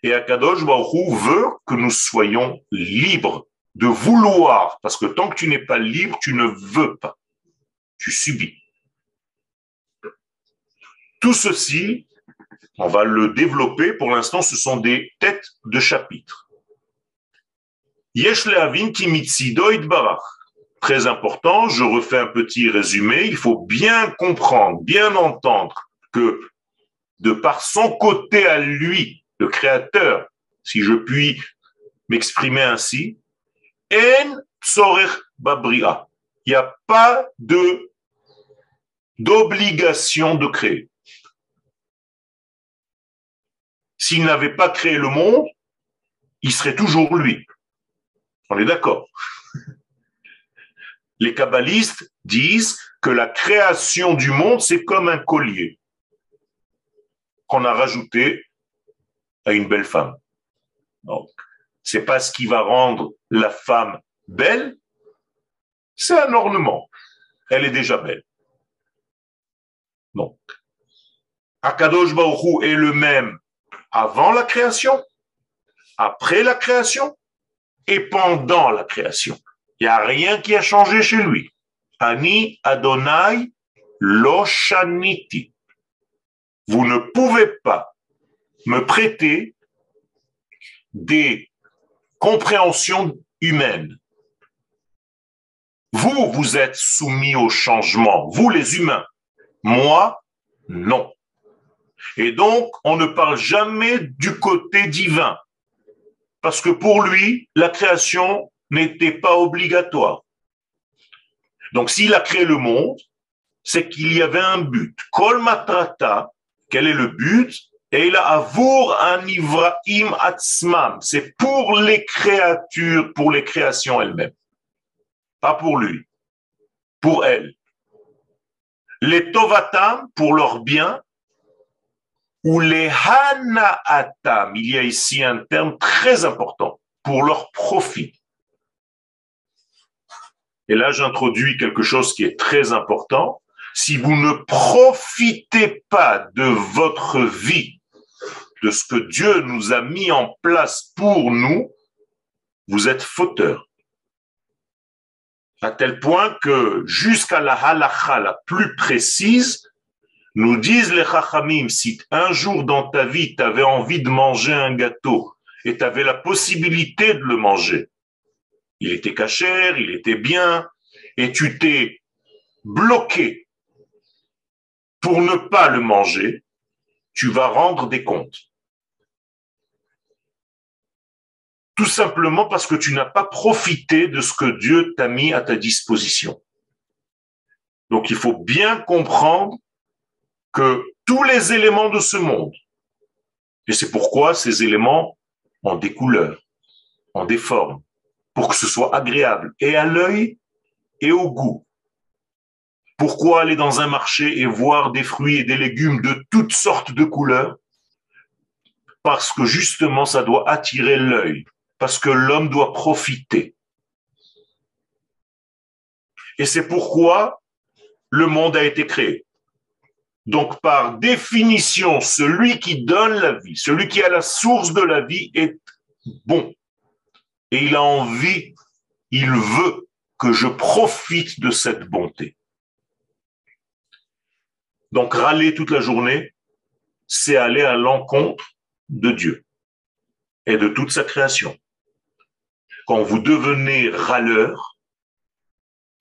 Et Akadosh Baruch veut que nous soyons libres de vouloir, parce que tant que tu n'es pas libre, tu ne veux pas. Tu subis. Tout ceci, on va le développer. Pour l'instant, ce sont des têtes de chapitre. Yesh barach. Très important, je refais un petit résumé. Il faut bien comprendre, bien entendre que de par son côté à lui, le créateur, si je puis m'exprimer ainsi, en babria. Il n'y a pas de d'obligation de créer. S'il n'avait pas créé le monde, il serait toujours lui. On est d'accord. Les kabbalistes disent que la création du monde, c'est comme un collier qu'on a rajouté à une belle femme. Donc, c'est pas ce qui va rendre la femme belle, c'est un ornement. Elle est déjà belle. Donc, Akadosh Baruch est le même avant la création, après la création et pendant la création. Il n'y a rien qui a changé chez lui. Ani Adonai Loshaniti. Vous ne pouvez pas me prêter des compréhensions humaines. Vous, vous êtes soumis au changement, vous les humains. Moi, non. Et donc, on ne parle jamais du côté divin. Parce que pour lui, la création n'était pas obligatoire. Donc, s'il a créé le monde, c'est qu'il y avait un but. Kol matrata, quel est le but? Et il a avour un ivraim atzmam. C'est pour les créatures, pour les créations elles-mêmes. Pas pour lui. Pour elles. Les tovatam, pour leur bien, ou les hanaatam, il y a ici un terme très important, pour leur profit. Et là, j'introduis quelque chose qui est très important. Si vous ne profitez pas de votre vie, de ce que Dieu nous a mis en place pour nous, vous êtes fauteur. À tel point que jusqu'à la halacha la plus précise, nous disent les chachamim, si un jour dans ta vie, tu avais envie de manger un gâteau et tu avais la possibilité de le manger, il était cachère, il était bien, et tu t'es bloqué pour ne pas le manger, tu vas rendre des comptes. Tout simplement parce que tu n'as pas profité de ce que Dieu t'a mis à ta disposition. Donc il faut bien comprendre que tous les éléments de ce monde, et c'est pourquoi ces éléments ont des couleurs, ont des formes, pour que ce soit agréable et à l'œil et au goût. Pourquoi aller dans un marché et voir des fruits et des légumes de toutes sortes de couleurs? Parce que justement, ça doit attirer l'œil, parce que l'homme doit profiter. Et c'est pourquoi le monde a été créé. Donc, par définition, celui qui donne la vie, celui qui a la source de la vie est bon. Et il a envie, il veut que je profite de cette bonté. Donc, râler toute la journée, c'est aller à l'encontre de Dieu et de toute sa création. Quand vous devenez râleur,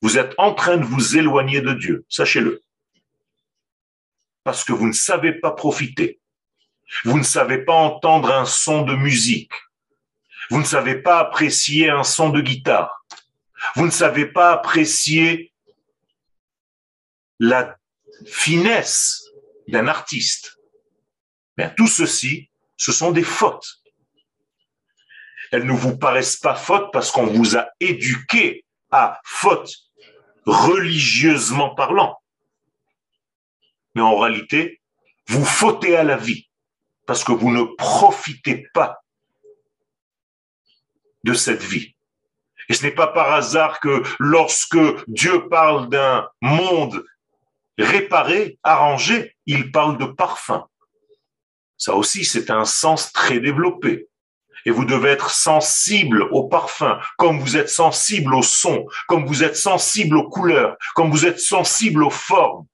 vous êtes en train de vous éloigner de Dieu, sachez-le parce que vous ne savez pas profiter. Vous ne savez pas entendre un son de musique. Vous ne savez pas apprécier un son de guitare. Vous ne savez pas apprécier la finesse d'un artiste. tout ceci, Ce sont des fautes. Elles ne vous paraissent pas fautes parce qu'on vous a éduqué à faute religieusement parlant. Mais en réalité, vous fautez à la vie parce que vous ne profitez pas de cette vie. Et ce n'est pas par hasard que lorsque Dieu parle d'un monde réparé, arrangé, il parle de parfum. Ça aussi, c'est un sens très développé. Et vous devez être sensible au parfum, comme vous êtes sensible au son, comme vous êtes sensible aux couleurs, comme vous êtes sensible aux formes.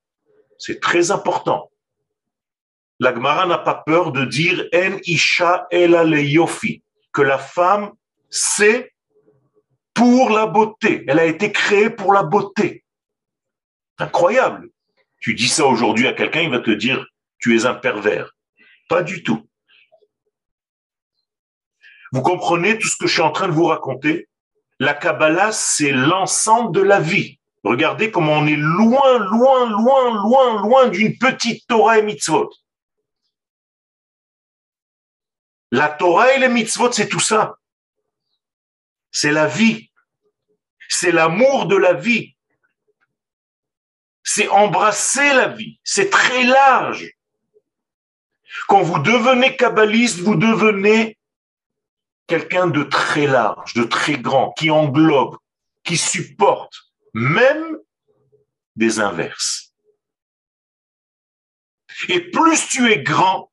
C'est très important. La Gemara n'a pas peur de dire En isha yofi, que la femme c'est pour la beauté. Elle a été créée pour la beauté. Incroyable. Tu dis ça aujourd'hui à quelqu'un, il va te dire tu es un pervers. Pas du tout. Vous comprenez tout ce que je suis en train de vous raconter? La Kabbalah, c'est l'ensemble de la vie. Regardez comment on est loin, loin, loin, loin, loin d'une petite Torah et mitzvot. La Torah et les mitzvot, c'est tout ça. C'est la vie. C'est l'amour de la vie. C'est embrasser la vie. C'est très large. Quand vous devenez kabbaliste, vous devenez quelqu'un de très large, de très grand, qui englobe, qui supporte même des inverses. Et plus tu es grand,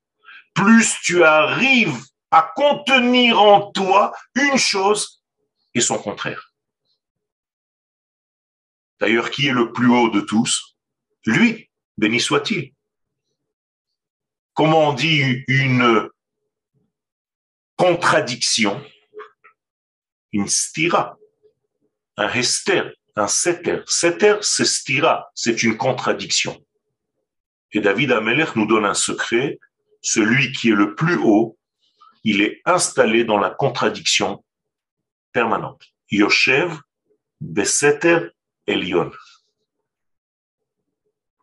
plus tu arrives à contenir en toi une chose et son contraire. D'ailleurs, qui est le plus haut de tous? Lui, béni soit-il. Comment on dit une contradiction Une stira, un hester, un seter. Seter, c'est stira, c'est une contradiction. Et David Ameler nous donne un secret, celui qui est le plus haut, il est installé dans la contradiction permanente. Yoshev Beseter Elion.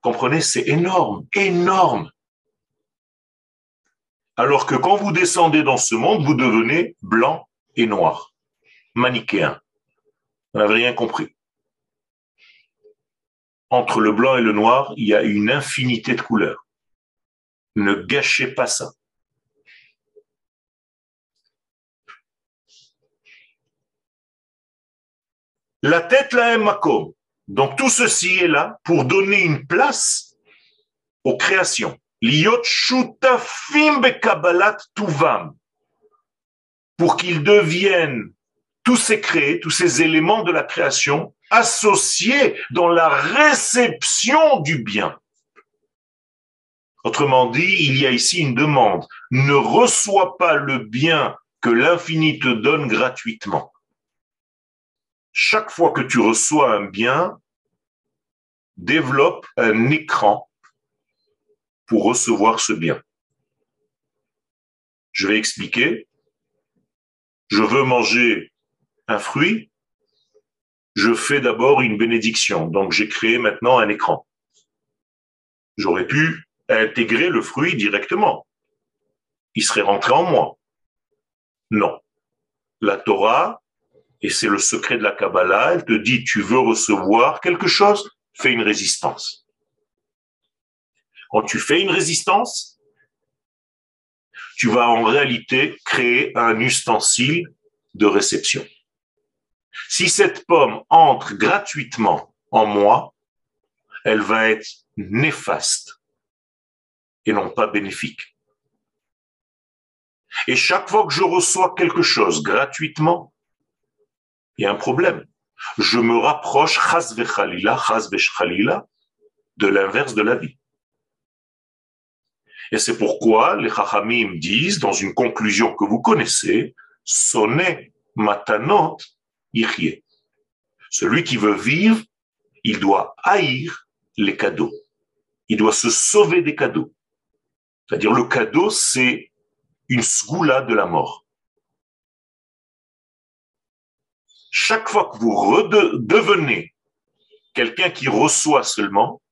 Comprenez, c'est énorme, énorme. Alors que quand vous descendez dans ce monde, vous devenez blanc et noir, manichéen. Vous n'avez rien compris. Entre le blanc et le noir, il y a une infinité de couleurs. Ne gâchez pas ça. La tête la makom. Donc tout ceci est là pour donner une place aux créations. Pour qu'ils deviennent tous ces créés, tous ces éléments de la création associés dans la réception du bien. Autrement dit, il y a ici une demande. Ne reçois pas le bien que l'infini te donne gratuitement chaque fois que tu reçois un bien, développe un écran pour recevoir ce bien. Je vais expliquer. Je veux manger un fruit. Je fais d'abord une bénédiction. Donc j'ai créé maintenant un écran. J'aurais pu intégrer le fruit directement. Il serait rentré en moi. Non. La Torah et c'est le secret de la Kabbalah, elle te dit, tu veux recevoir quelque chose, fais une résistance. Quand tu fais une résistance, tu vas en réalité créer un ustensile de réception. Si cette pomme entre gratuitement en moi, elle va être néfaste et non pas bénéfique. Et chaque fois que je reçois quelque chose gratuitement, il y a un problème. Je me rapproche, de l'inverse de la vie. Et c'est pourquoi les Chachamim disent, dans une conclusion que vous connaissez, sonne matanot ichye. Celui qui veut vivre, il doit haïr les cadeaux. Il doit se sauver des cadeaux. C'est-à-dire le cadeau, c'est une sgoula de la mort. chaque fois que vous redevenez quelqu'un qui reçoit seulement,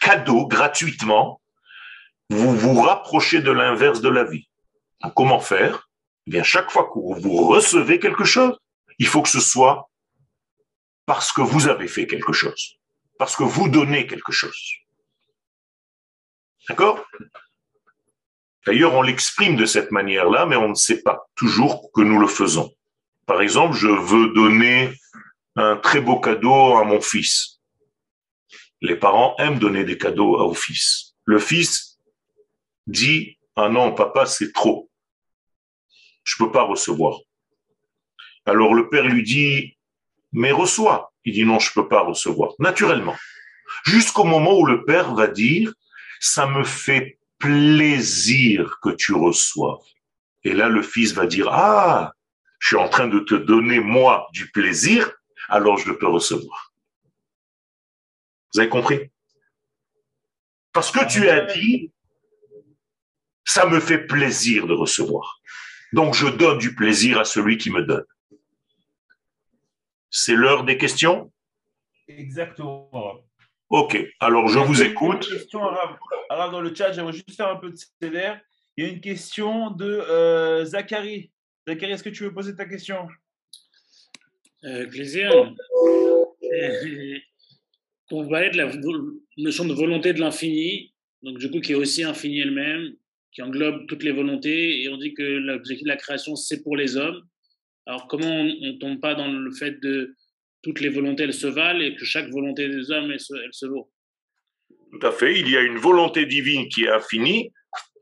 cadeau, gratuitement, vous vous rapprochez de l'inverse de la vie. comment faire? Eh bien, chaque fois que vous recevez quelque chose, il faut que ce soit parce que vous avez fait quelque chose, parce que vous donnez quelque chose. D'accord? D'ailleurs, on l'exprime de cette manière-là, mais on ne sait pas toujours que nous le faisons. Par exemple, je veux donner un très beau cadeau à mon fils. Les parents aiment donner des cadeaux au fils. Le fils dit, ah non, papa, c'est trop. Je peux pas recevoir. Alors le père lui dit, mais reçois. Il dit non, je peux pas recevoir. Naturellement. Jusqu'au moment où le père va dire, ça me fait plaisir que tu reçois. Et là, le fils va dire, ah, je suis en train de te donner, moi, du plaisir, alors je peux recevoir. Vous avez compris? Parce que tu as dit, ça me fait plaisir de recevoir. Donc je donne du plaisir à celui qui me donne. C'est l'heure des questions? Exactement. Ok, alors je vous écoute. Une question arabe. dans le chat, j'aimerais juste faire un peu de sévère. Il y a une question de euh, Zachary. Zachary, est-ce que tu veux poser ta question? Euh, Plaisir. On parlait de la notion de volonté de l'infini, donc du coup qui est aussi infini elle-même, qui englobe toutes les volontés, et on dit que l'objectif de la création, c'est pour les hommes. Alors comment on ne tombe pas dans le fait de toutes les volontés, elles se valent et que chaque volonté des hommes, elle se, vaut? Tout à fait. Il y a une volonté divine qui est infinie,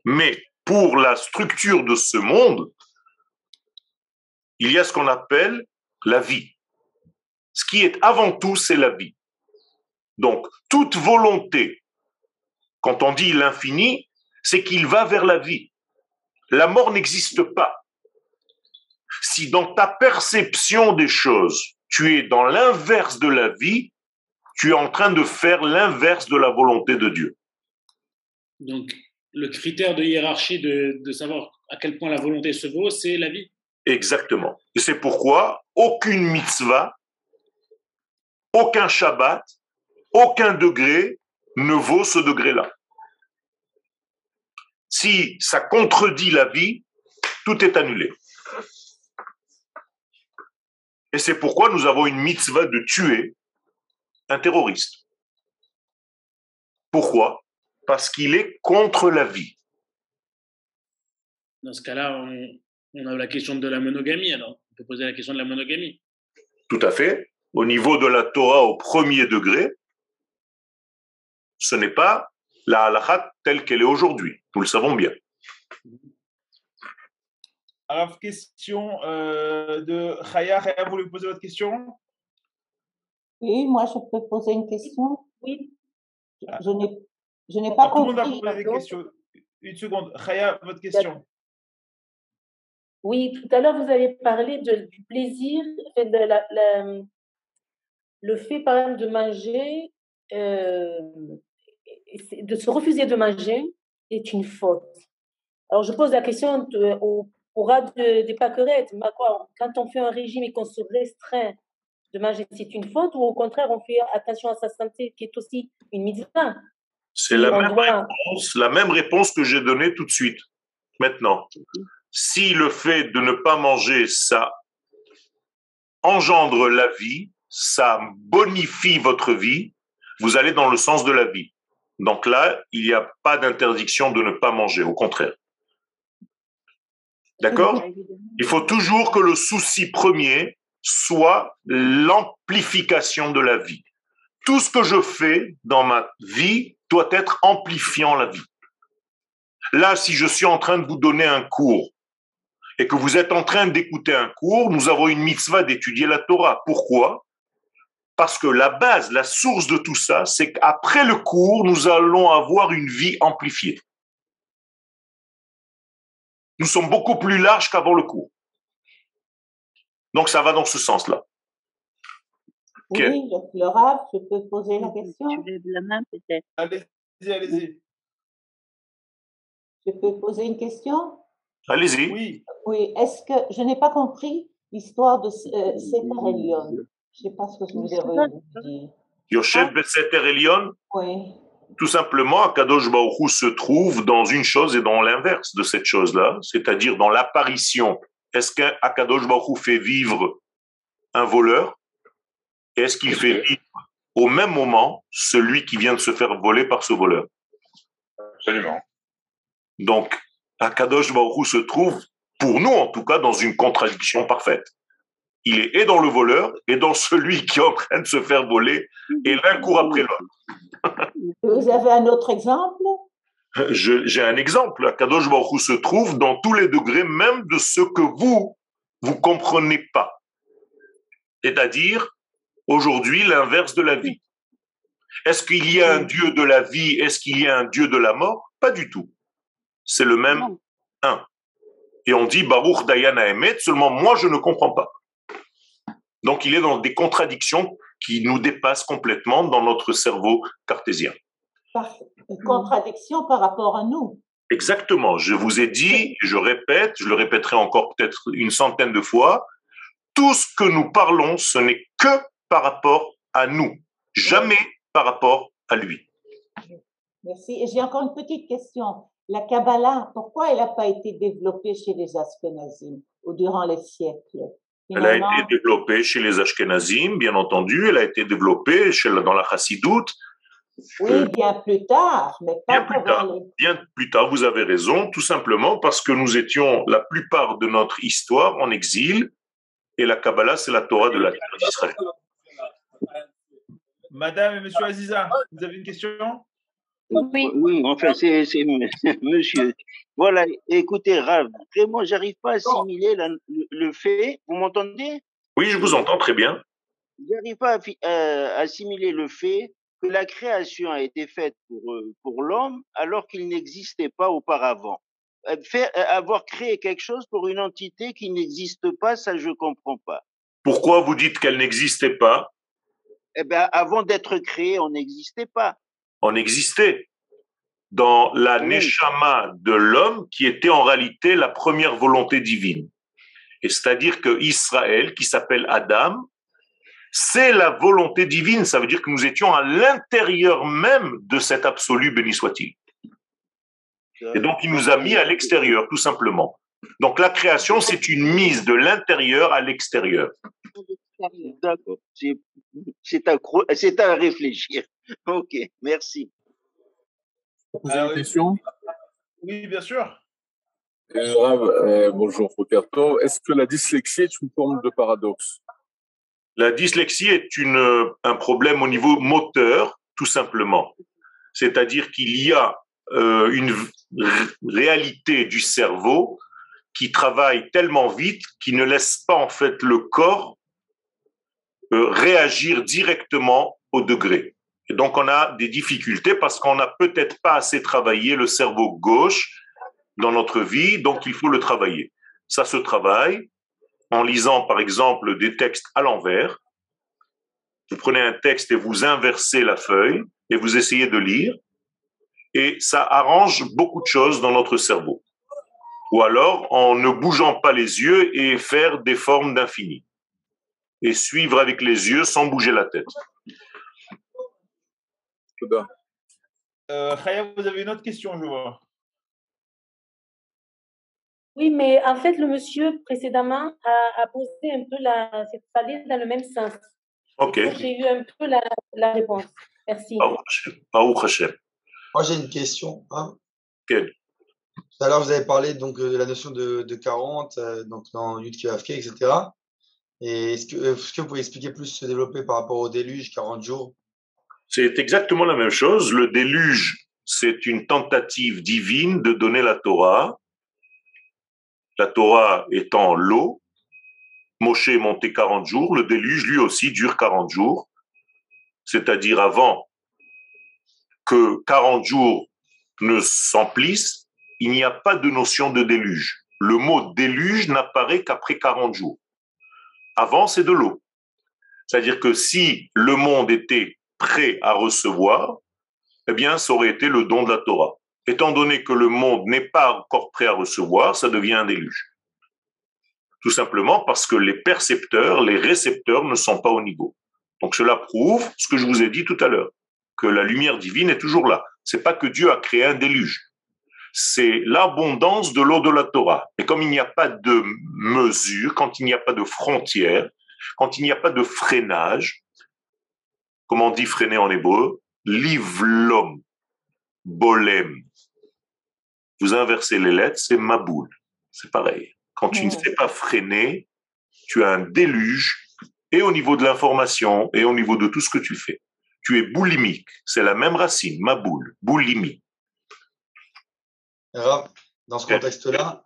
mais pour la structure de ce monde, il y a ce qu'on appelle la vie. Ce qui est avant tout, c'est la vie. Donc, toute volonté, quand on dit l'infini, c'est qu'il va vers la vie. La mort n'existe pas. Si dans ta perception des choses, tu es dans l'inverse de la vie, tu es en train de faire l'inverse de la volonté de Dieu. Donc, le critère de hiérarchie de, savoir à quel point la volonté se vaut, c'est la vie. Exactement. Et c'est pourquoi aucune mitzvah, aucun Shabbat, aucun degré ne vaut ce degré-là. Si ça contredit la vie, tout est annulé. Et c'est pourquoi nous avons une mitzvah de tuer un terroriste. Pourquoi? Parce qu'il est contre la vie. Dans ce cas-là, on, a la question de la monogamie, alors on peut poser la question de la monogamie. Tout à fait. Au niveau de la Torah au premier degré, ce n'est pas la halakha telle qu'elle est aujourd'hui. Nous le savons bien. Alors, question euh, de Khaya. Khaya, vous voulez poser votre question? Oui, moi, je peux poser une question. Oui. Ah. Je n'ai, je n'ai pas compris. Tout le monde a posé des questions. Une seconde. Khaya, votre question. Oui, tout à l'heure, vous avez parlé de, du plaisir, de la, le fait, par exemple, de manger, euh, de se refuser de manger est une faute. Alors, je pose la question au de, des pâquerettes. Quand on fait un régime et qu'on se restreint de manger, c'est une faute ou au contraire, on fait attention à sa santé, qui est aussi une mitzvah? C'est la, même réponse, la même réponse que j'ai donnée tout de suite, maintenant. Si le fait de ne pas manger, ça engendre la vie, ça bonifie votre vie, vous allez dans le sens de la vie. Donc là, il n'y a pas d'interdiction de ne pas manger, au contraire. D'accord? Il faut toujours que le souci premier soit l'amplification de la vie. Tout ce que je fais dans ma vie doit être amplifiant la vie. Là, si je suis en train de vous donner un cours et que vous êtes en train d'écouter un cours, nous avons une mitzvah d'étudier la Torah. Pourquoi? Parce que la base, la source de tout ça, c'est qu'après le cours, nous allons avoir une vie amplifiée. Nous sommes beaucoup plus larges qu'avant le cours. Donc ça va dans ce sens-là. Oui, le rap, je peux poser la question? Tu lèves la main peut-être. Allez-y, allez-y. Je peux poser une question? Allez-y. Oui. Oui, est-ce que je n'ai pas compris l'histoire de euh, Seter Elion Je ne sais pas ce que vous avez dit. Yosef Seter Elion Oui. Tout simplement, Akadosh Baruch se trouve dans une chose et dans l'inverse de cette chose-là, c'est-à-dire dans l'apparition. Est-ce qu'Akadosh Baruch fait vivre un voleur? Est-ce qu'il fait vivre au même moment celui qui vient de se faire voler par ce voleur? Absolument. Donc, Akadosh Baruch se trouve, pour nous en tout cas, dans une contradiction parfaite. Il est et dans le voleur et dans celui qui est en train de se faire voler, et l'un court après l'autre. Vous avez un autre exemple? J'ai un exemple. Akadosh Baruch se trouve dans tous les degrés, même de ce que vous, vous comprenez pas. C'est-à-dire, aujourd'hui, l'inverse de la vie. Est-ce qu'il y a un Dieu de la vie? Est-ce qu'il y a un Dieu de la mort? Pas du tout. C'est le même un. Et on dit Baruch Dayana Emet, seulement moi je ne comprends pas. Donc il est dans des contradictions qui nous dépassent complètement dans notre cerveau cartésien. Une contradiction par rapport à nous. Exactement. Je vous ai dit, je répète, je le répéterai encore peut-être une centaine de fois, tout ce que nous parlons, ce n'est que par rapport à nous, jamais par rapport à lui. Merci. Et j'ai encore une petite question. La Kabbalah, pourquoi elle n'a pas été développée chez les Ashkenazim ou durant les siècles? Elle a été développée chez les Ashkenazim, bien entendu. Elle a été développée chez, dans la Chassidoute. Oui, bien plus tard, mais pas bien plus tard. Bien plus tard, vous avez raison, tout simplement parce que nous étions la plupart de notre histoire en exil, et la Kabbalah, c'est la Torah de la terre d'Israël. Madame et Monsieur Aziza, vous avez une question? Oui. oui, enfin, c'est monsieur. Voilà, écoutez, Rav, vraiment, j'arrive pas à assimiler le, fait. Vous m'entendez? Oui, je vous entends très bien. J'arrive pas à, euh, assimiler le fait que la création a été faite pour, euh, pour l'homme alors qu'il n'existait pas auparavant. Euh, faire, avoir créé quelque chose pour une entité qui n'existe pas, ça je comprends pas. Pourquoi vous dites qu'elle n'existait pas? Eh bien, avant d'être créée, on n'existait pas on existait dans la neshama de l'homme qui était en réalité la première volonté divine. Et c'est-à-dire que Israël, qui s'appelle Adam, c'est la volonté divine. Ça veut dire que nous étions à l'intérieur même de cet absolu, béni soit-il. Et donc, il nous a mis à l'extérieur, tout simplement. Donc, la création, c'est une mise de l'intérieur à l'extérieur. D'accord. C'est à, à réfléchir. Ok, merci. Vous avez une question? Oui, bien sûr. Euh, euh, bonjour, Roberto. Est-ce que la dyslexie est une forme de paradoxe? La dyslexie est une, un problème au niveau moteur, tout simplement. C'est-à-dire qu'il y a euh, une réalité du cerveau qui travaille tellement vite qu'il ne laisse pas en fait le corps euh, réagir directement au degré. Et donc on a des difficultés parce qu'on n'a peut-être pas assez travaillé le cerveau gauche dans notre vie, donc il faut le travailler. Ça se travaille en lisant par exemple des textes à l'envers. Vous prenez un texte et vous inversez la feuille et vous essayez de lire et ça arrange beaucoup de choses dans notre cerveau. Ou alors en ne bougeant pas les yeux et faire des formes d'infini et suivre avec les yeux sans bouger la tête. Euh, Khaya, vous avez une autre question, je vois. Oui, mais en fait, le monsieur précédemment a, posé un peu la. C'est allé dans le même sens. Ok. J'ai eu un peu la, la réponse. Merci. Moi, j'ai une question. Hein. Quelle? Tout à l'heure, vous avez parlé donc, de la notion de, de 40, euh, donc dans etc. Que, est-ce que vous pouvez expliquer plus, se développer par rapport au déluge, 40 jours? C'est exactement la même chose. Le déluge, c'est une tentative divine de donner la Torah. La Torah étant l'eau. Moshe est monté 40 jours. Le déluge, lui aussi, dure 40 jours. C'est-à-dire avant que 40 jours ne s'emplissent, il n'y a pas de notion de déluge. Le mot déluge n'apparaît qu'après 40 jours. Avant, c'est de l'eau. C'est-à-dire que si le monde était prêt à recevoir, eh bien, ça aurait été le don de la Torah. Étant donné que le monde n'est pas encore prêt à recevoir, ça devient un déluge. Tout simplement parce que les percepteurs, les récepteurs ne sont pas au niveau. Donc cela prouve ce que je vous ai dit tout à l'heure. que la lumière divine est toujours là. C'est pas que Dieu a créé un déluge. C'est l'abondance de l'eau de la Torah. Et comme il n'y a pas de mesure, quand il n'y a pas de frontière, quand il n'y a pas de freinage, comment on dit freiner en hébreu Livlom, bolem. Vous inversez les lettres, c'est maboul. C'est pareil. Quand tu ne sais pas freiner, tu as un déluge, et au niveau de l'information, et au niveau de tout ce que tu fais. Tu es boulimique. C'est la même racine, maboul, boulimie. Dans ce contexte-là,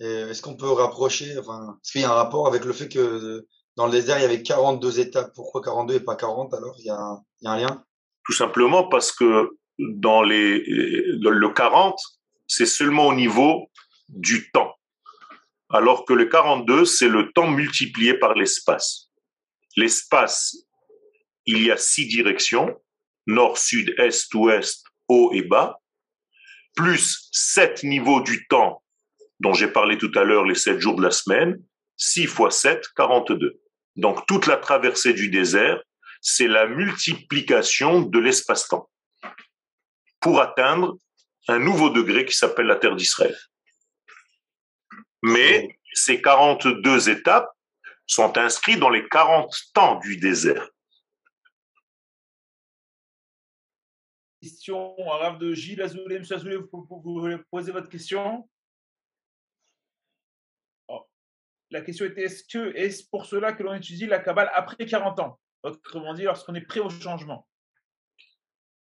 est-ce qu'on peut rapprocher, enfin, est-ce qu'il y a un rapport avec le fait que dans le désert, il y avait 42 étapes? Pourquoi 42 et pas 40 alors? Il y, a, un lien? Tout simplement parce que dans les, le 40, c'est seulement au niveau du temps. Alors que le 42, c'est le temps multiplié par l'espace. L'espace, il y a six directions, nord, sud, est, ouest, haut et bas, plus sept niveaux du temps dont j'ai parlé tout à l'heure, les sept jours de la semaine, 6 fois 7, 42. Donc toute la traversée du désert, c'est la multiplication de l'espace-temps pour atteindre un nouveau degré qui s'appelle la terre d'Israël. Mais ces 42 étapes sont inscrites dans les 40 temps du désert. Question arabe de Gilles Azoulay. Monsieur Azoulay, vous pouvez poser votre question? La question était est-ce que est-ce pour cela que l'on étudie la Kabbale après 40 ans? Autrement dit, lorsqu'on est prêt au changement.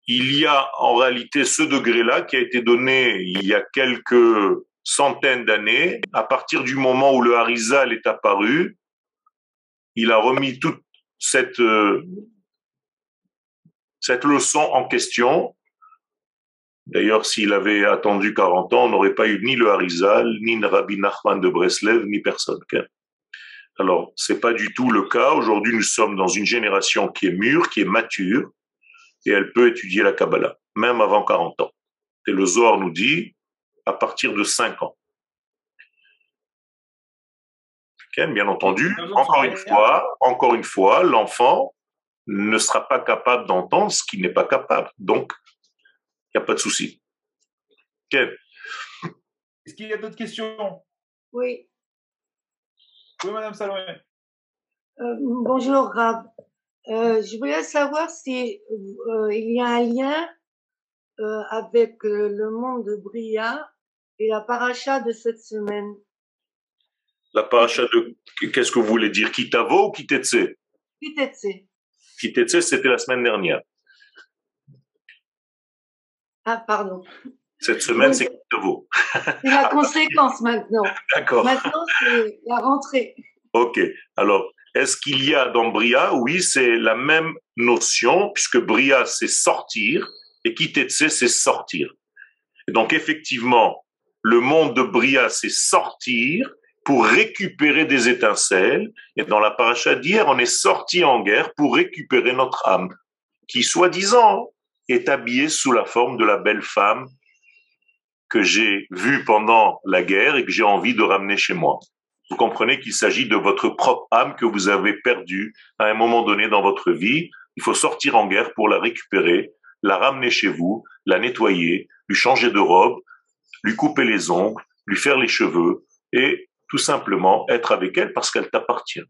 Il y a en réalité ce degré-là qui a été donné il y a quelques centaines d'années. À partir du moment où le Harizal est apparu, il a remis toute cette, euh, cette leçon en question D'ailleurs, s'il avait attendu 40 ans, on n'aurait pas eu ni le Harizal, ni le Rabbi Nachman de Breslev, ni personne. Alors, c'est pas du tout le cas. Aujourd'hui, nous sommes dans une génération qui est mûre, qui est mature, et elle peut étudier la Kabbalah, même avant 40 ans. Et le Zohar nous dit, à partir de 5 ans. Bien entendu, encore une fois, encore une fois, l'enfant ne sera pas capable d'entendre ce qu'il n'est pas capable. Donc, n'y a pas de souci. Est-ce qu'il y a d'autres questions? Oui. Oui, Madame Salomé. Euh, bonjour, Rab. Euh, je voulais savoir si euh, il y a un lien avec le monde de Bria et la paracha de cette semaine. La paracha de qu'est-ce que vous voulez dire? Kitavo ou Kitetse? Kitetse. Kitetse, c'était la semaine dernière. Ah, pardon. Cette semaine, c'est nouveau. C'est la conséquence maintenant. D'accord. Maintenant, c'est la rentrée. Ok. Alors, est-ce qu'il y a dans Bria Oui, c'est la même notion, puisque Bria, c'est sortir, et Kitetse, c'est sortir. Et donc, effectivement, le monde de Bria, c'est sortir pour récupérer des étincelles. Et dans la paracha d'hier, on est sorti en guerre pour récupérer notre âme, qui, soi-disant, est habillée sous la forme de la belle femme que j'ai vue pendant la guerre et que j'ai envie de ramener chez moi. Vous comprenez qu'il s'agit de votre propre âme que vous avez perdue à un moment donné dans votre vie. Il faut sortir en guerre pour la récupérer, la ramener chez vous, la nettoyer, lui changer de robe, lui couper les ongles, lui faire les cheveux et tout simplement être avec elle parce qu'elle t'appartient.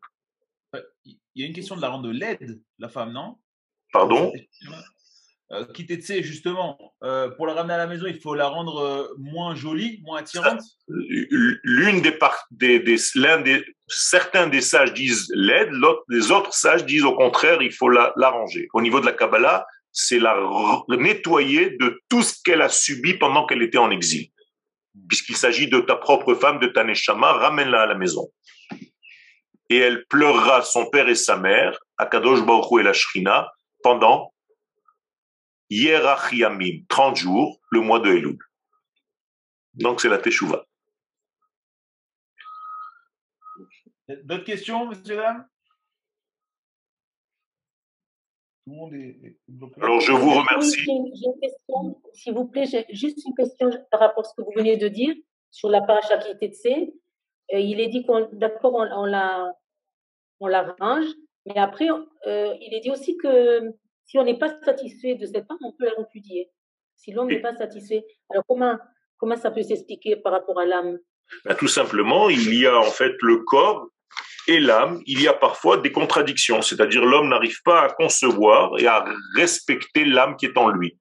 Il y a une question de la rendre laide, la femme, non? Pardon? Euh, Kitetse, justement, euh, pour la ramener à la maison, il faut la rendre euh, moins jolie, moins attirante? L'une des, des, des, certains des sages disent l'aide, les autres sages disent au contraire, il faut l'arranger. Au niveau de la Kabbalah, c'est la nettoyer de tout ce qu'elle a subi pendant qu'elle était en exil. Puisqu'il s'agit de ta propre femme, de ta neshama, ramène-la à la maison. Et elle pleurera son père et sa mère, Akadosh Baruch et la Shrina, pendant Yamim, 30 jours, le mois de Elul. Donc c'est la Teshuvah. D'autres questions, monsieur, dame Tout le monde est Alors je vous remercie. j'ai une question, s'il vous plaît, j'ai juste une question par rapport à ce que vous venez de dire sur la paracha qui était de euh, il est dit qu'on, d'accord, on, la, on la range, mais après, euh, il est dit aussi que si on n'est pas satisfait de cette femme, on peut la repudier. Si l'homme n'est pas satisfait, alors comment, comment ça peut s'expliquer par rapport à l'âme? Ben, Tout simplement, il y a en fait le corps et l'âme, il y a parfois des contradictions, c'est-à-dire l'homme n'arrive pas à concevoir et à respecter l'âme qui est en lui.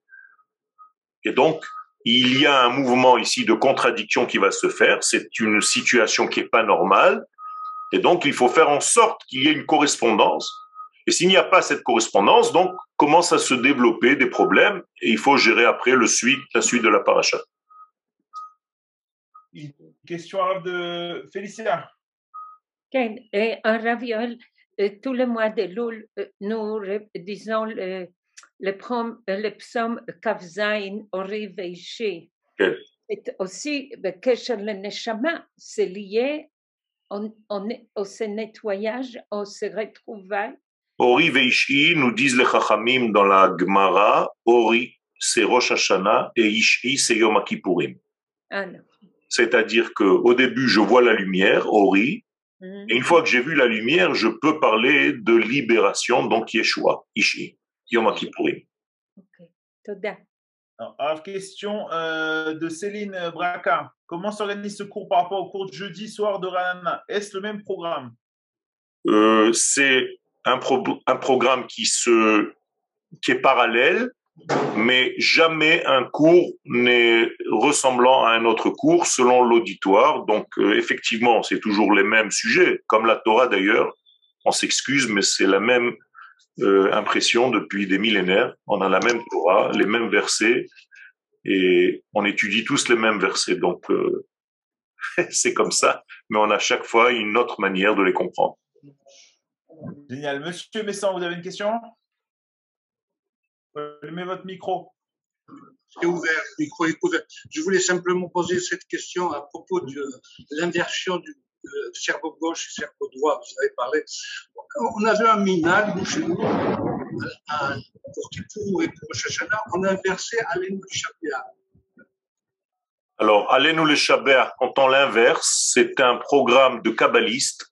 Et donc, il y a un mouvement ici de contradiction qui va se faire, c'est une situation qui n'est pas normale, et donc il faut faire en sorte qu'il y ait une correspondance. Et s'il n'y a pas cette correspondance, donc commence à se développer des problèmes, et il faut gérer après le suite, la suite de la paracha. Une question de Félicia. Et un raviol, euh, tout le mois de Loul, euh, nous disons le, le, prom, euh, le psaume Kavzain Ori Veishi. C'est aussi que le Neshama, c'est lié au, au, nettoyage, au se retrouver. Ori Veishi, nous disent les Chachamim dans la Gemara, Ori, c'est Rosh Hashanah et Ishi, c'est Yom Kippourim. Ah, C'est-à-dire qu'au début, je vois la lumière, Ori. Et une fois que j'ai vu la lumière, je peux parler de libération, donc Yeshua, Ishi, Yom Kippourim. Ok, Toda. Alors, question euh, de Céline Braca. Comment s'organise ce cours par rapport au cours de jeudi soir de Ranana Est-ce le même programme? Euh, C'est un, un programme qui, se, qui est parallèle, mais jamais un cours n'est ressemblant à un autre cours selon l'auditoire. Donc euh, effectivement, c'est toujours les mêmes sujets, comme la Torah d'ailleurs. On s'excuse, mais c'est la même euh, impression depuis des millénaires. On a la même Torah, les mêmes versets, et on étudie tous les mêmes versets. Donc euh, c'est comme ça, mais on a chaque fois une autre manière de les comprendre. Génial. Monsieur Messan, vous avez une question? Allumez votre micro. C'est ouvert, le micro est ouvert. Je voulais simplement poser cette question à propos de l'inversion du cerveau gauche et cerveau droit. Vous avez parlé. On avait un minag chez nous, un, pour Kippour et pour Shashana, on a inversé Alenu le Alors, Alenu le Shabbat, quand on l'inverse, c'est un programme de kabbaliste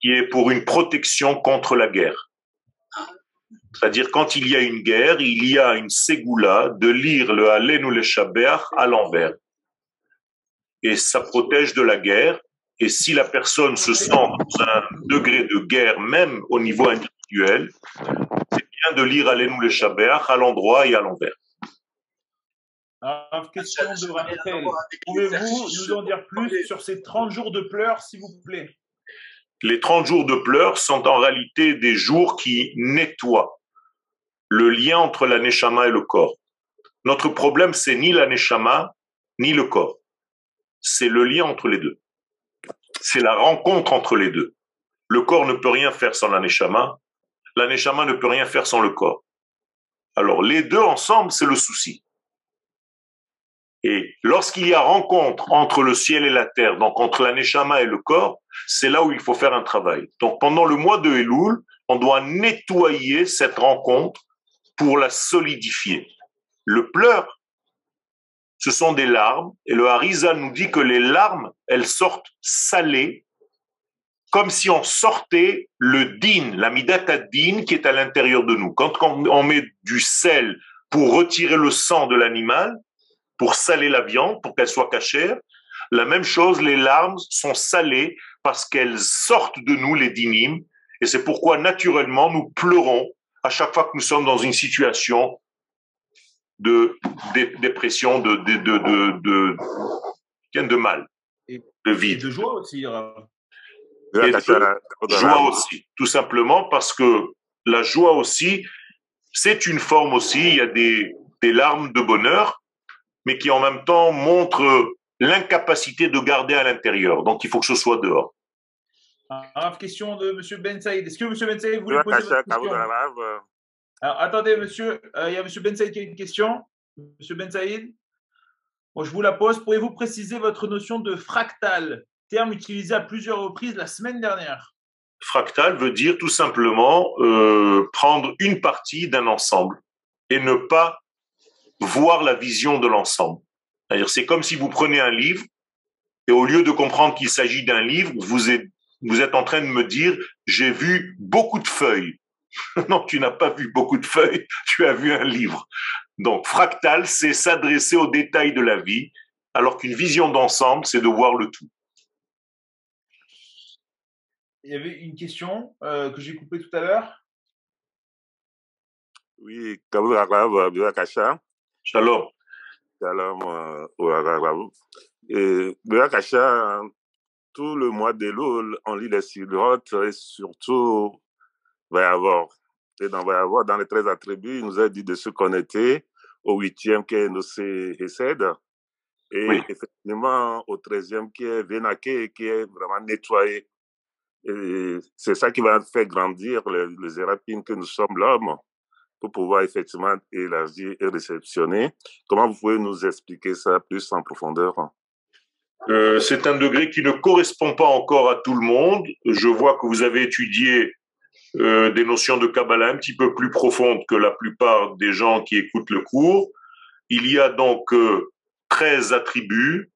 qui est pour une protection contre la guerre. C'est-à-dire, quand il y a une guerre, il y a une ségoula de lire le Halen ou le Shabbat à l'envers. Et ça protège de la guerre. Et si la personne se sent dans un degré de guerre, même au niveau individuel, c'est bien de lire Halen ou le Shabbat à l'endroit et à l'envers. Alors, question de Raphaël. Pouvez-vous nous en dire plus sur ces 30 jours de pleurs, s'il vous plaît? Les 30 jours de pleurs sont en réalité des jours qui nettoient le lien entre la neshama et le corps. Notre problème, c'est ni la neshama, ni le corps. C'est le lien entre les deux. C'est la rencontre entre les deux. Le corps ne peut rien faire sans la neshama. La neshama ne peut rien faire sans le corps. Alors, les deux ensemble, c'est le souci. Et lorsqu'il y a rencontre entre le ciel et la terre, donc entre la neshama et le corps, c'est là où il faut faire un travail. Donc pendant le mois de Elul, on doit nettoyer cette rencontre pour la solidifier. Le pleur, ce sont des larmes, et le Harisa nous dit que les larmes, elles sortent salées, comme si on sortait le din, la midata din qui est à l'intérieur de nous. Quand on met du sel pour retirer le sang de l'animal, pour saler la viande, pour qu'elle soit cachère, la même chose, les larmes sont salées parce qu'elles sortent de nous, les dinim, et c'est pourquoi naturellement nous pleurons à chaque fois que nous sommes dans une situation de, dépression, de, de, de, de, de, mal, de vide. de joie aussi. de joie aussi, tout simplement parce que la joie aussi, c'est une forme aussi, il y a des, des larmes de bonheur, mais qui en même temps montrent l'incapacité de garder à l'intérieur. Donc il faut que ce soit dehors. Alors, question de M. Ben Saïd. Est-ce que M. Ben Saïd voulait poser votre question Alors, attendez, monsieur. Euh, il y a M. Ben Saïd qui a une question. M. Ben Saïd bon, Je vous la pose. Pourriez-vous préciser votre notion de fractal, terme utilisé à plusieurs reprises la semaine dernière Fractal veut dire tout simplement euh, prendre une partie d'un ensemble et ne pas voir la vision de l'ensemble. C'est-à-dire, c'est comme si vous prenez un livre et au lieu de comprendre qu'il s'agit d'un livre, vous êtes vous êtes en train de me dire, j'ai vu beaucoup de feuilles. non, tu n'as pas vu beaucoup de feuilles, tu as vu un livre. Donc, fractal, c'est s'adresser aux détails de la vie, alors qu'une vision d'ensemble, c'est de voir le tout. Il y avait une question euh, que j'ai coupée tout à l'heure. Oui. Shalom. Shalom, euh, Et tout le mois de l'eau, on lit les sirotes et surtout, va y avoir, et dans, va y avoir dans les 13 attributs, il nous a dit de se connecter au huitième qui est Nosé Hesed. Et effectivement, au treizième qui est Vénaké, qui est vraiment nettoyé. Et c'est ça qui va faire grandir les, les que nous sommes l'homme pour pouvoir effectivement élargir et réceptionner. Comment vous pouvez nous expliquer ça plus en profondeur? Euh, c'est un degré qui ne correspond pas encore à tout le monde. Je vois que vous avez étudié euh, des notions de Kabbalah un petit peu plus profondes que la plupart des gens qui écoutent le cours. Il y a donc euh, 13 attributs,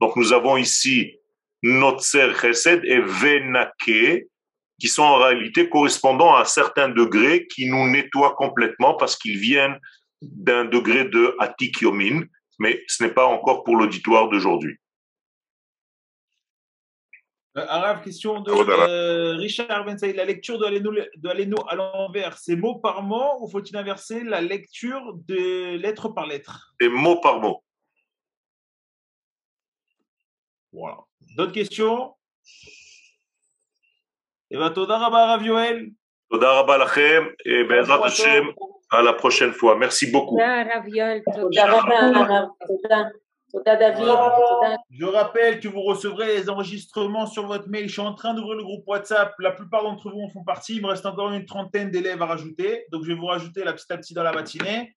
Donc nous avons ici Notzer Chesed et Venake, qui sont en réalité correspondants à certains degrés qui nous nettoient complètement parce qu'ils viennent d'un degré de Atik Yomin, mais ce n'est pas encore pour l'auditoire d'aujourd'hui. Euh, Arabe, question de euh, Richard Bensaïd. La lecture de Aleno à l'envers, c'est mot par mot ou faut-il inverser la lecture de lettre par lettre? Et mot par mot. Voilà. D'autres questions? Et bien, Toda Rabba Ravioel. Toda Rabba Lachem et Bezrat Hashem. À la prochaine fois. Merci beaucoup. Je rappelle que vous recevrez les enregistrements sur votre mail. Je suis en train d'ouvrir le groupe WhatsApp. La plupart d'entre vous en font partie. Il me reste encore une trentaine d'élèves à rajouter. Donc, je vais vous rajouter la petit à petit dans la matinée.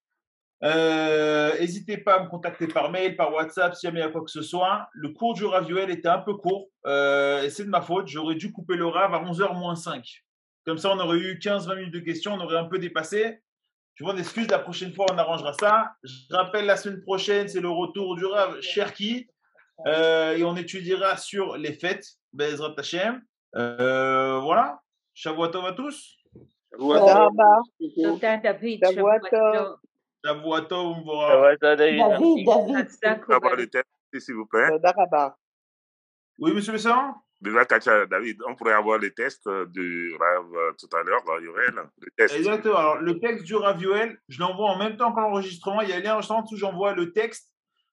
Euh, n'hésitez pas à me contacter par mail, par WhatsApp, si jamais il y a quoi que ce soit. Le cours du Ravuel était un peu court. Euh, et c'est de ma faute. J'aurais dû couper le RAV à 11h moins 5. Comme ça, on aurait eu 15-20 minutes de questions. On aurait un peu dépassé. Je vous excuse, la prochaine fois, on arrangera ça. Je rappelle, la semaine prochaine, c'est le retour du Rav Cherki. Euh, et on étudiera sur les fêtes. Bezrat Hashem. Euh, voilà. Shavuatov à tous. Shavuatov. David? Shavuatov. Shavuatov, David. David. le texte, s'il vous plaît. Oui, monsieur Messan David, on pourrait avoir les tests du Rav tout à l'heure, Yoel. Exactement. Alors, le texte du Rav Yoel, je l'envoie en même temps que l'enregistrement. Il y a un lien où j'envoie le texte.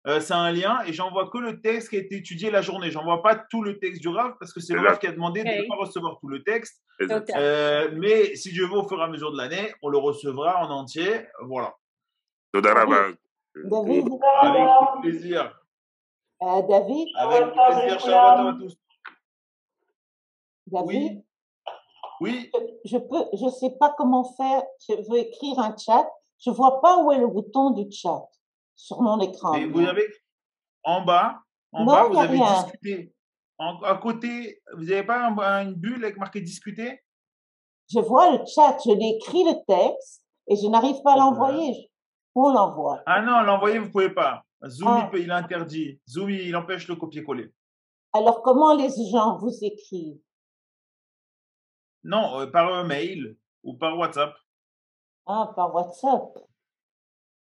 Euh, c'est un lien et j'envoie que le texte qui a été étudié la journée. J'envoie pas tout le texte du Rav parce que c'est le Rav qui a demandé de ne pas recevoir tout le texte. Euh, mais si Dieu veut, au fur et à mesure de l'année, on le recevra en entier. Voilà. David, Avec plaisir. Euh, David. Avec plaisir. Shalom à tous. David Oui. Je peux, je sais pas comment faire. Je veux écrire un chat. Je vois pas où est le bouton du chat sur mon écran. Et vous avez en bas, en Non, bas, y vous avez rien. discuté. En- à côté, vous n'avez pas un- une bulle avec marqué discuter? Je vois le chat. Je l'ai écrit le texte et je n'arrive pas à l'envoyer. On l'envoie Ah non, l'envoyer, vous ne pouvez pas. Zoom, Ah. il, il interdit. Zoom, il empêche le copier-coller. Alors comment les gens vous écrivent? Non, euh, par mail ou par WhatsApp. Ah, par WhatsApp.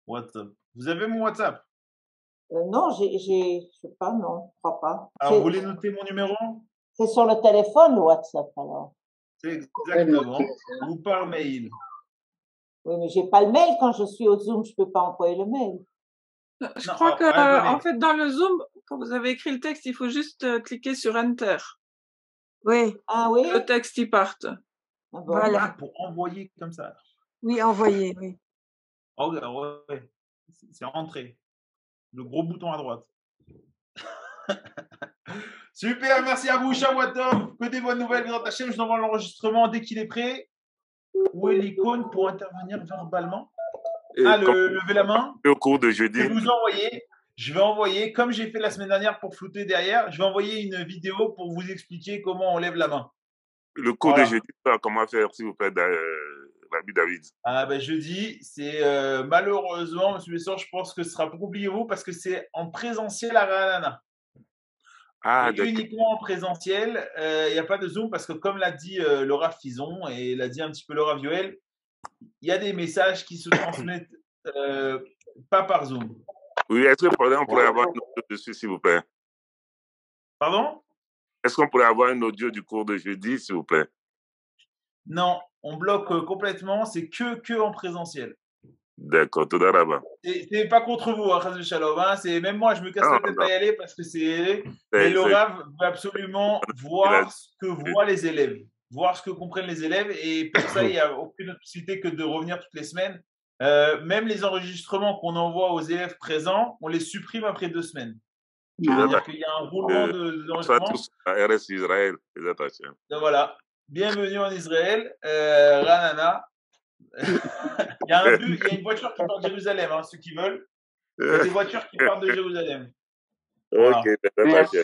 WhatsApp. Vous avez mon WhatsApp? Euh, non, j'ai, j'ai, je sais pas, non, je crois pas. Alors, C'est- vous voulez noter mon numéro? C'est sur le téléphone, le WhatsApp, alors. C'est exactement. Ou par mail. Oui, mais j'ai pas le mail quand je suis au Zoom, je peux pas envoyer le mail. Je Non, crois oh, que, euh, en fait, dans le Zoom, quand vous avez écrit le texte, il faut juste euh, cliquer sur Enter. Oui, Ah oui? Le texte y parte. Ah bon? voilà. Ah, pour envoyer comme ça. Oui, envoyé, oui. Oh, ouais, ouais. C'est- C'est rentré. Le gros bouton à droite. Super, merci à vous, Shawatom. Que des bonnes nouvelles, Grand Hachem. Je vous envoie l'enregistrement dès qu'il est prêt. Où est l'icône pour intervenir verbalement? Et Ah, le, levez la main? au cours de jeudi, Je vous envoyer. Je vais envoyer, comme j'ai fait la semaine dernière pour flouter derrière, je vais envoyer une vidéo pour vous expliquer comment on lève la main. le cours Voilà. de jeudi, comment faire, s'il vous plaît, euh, David? Ah ben jeudi, c'est euh, malheureusement, Monsieur Besson, je pense que ce sera beaucoup plus vous parce que c'est en présentiel à Ranana. Ah, uniquement en présentiel, euh, il n'y a pas de Zoom parce que comme l'a dit euh, Laura Fison et l'a dit un petit peu Laura Vioel, il y a des messages qui se transmettent euh, pas par Zoom. Oui, est-ce que on pourrait avoir un audio dessus, s'il vous plaît? Pardon? Est-ce qu'on pourrait avoir un audio du cours de jeudi, s'il vous plaît? Non, on bloque complètement, c'est que, que en présentiel. D'accord, tout d'abord. C'est pas contre vous, hein, Shalom, hein, c'est même moi, je me casse la tête à y aller parce que c'est. Mais Laura veut absolument voir a- ce que voient les élèves, voir ce que comprennent les élèves, et pour ça, il n'y a aucune autre possibilité que de revenir toutes les semaines. Euh, même les enregistrements qu'on envoie aux élèves présents, on les supprime après deux semaines. C'est-à-dire qu'il y a un roulement de- Euh, d'enregistrement. tous à RS Israël, les attachés. Donc voilà. Bienvenue en Israël, euh, Ranana. Il, y a un bus- il y a une voiture qui part de Jérusalem, hein, ceux qui veulent. Il y a des voitures qui partent de Jérusalem. Voilà. Ok, les attachés.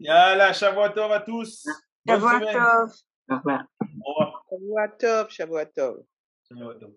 Yalla, Shavuotov à tous. Bonne Shavuot semaine. Tov. Au revoir. Shavuot Tov, Shavuot Tov. Shavuotov.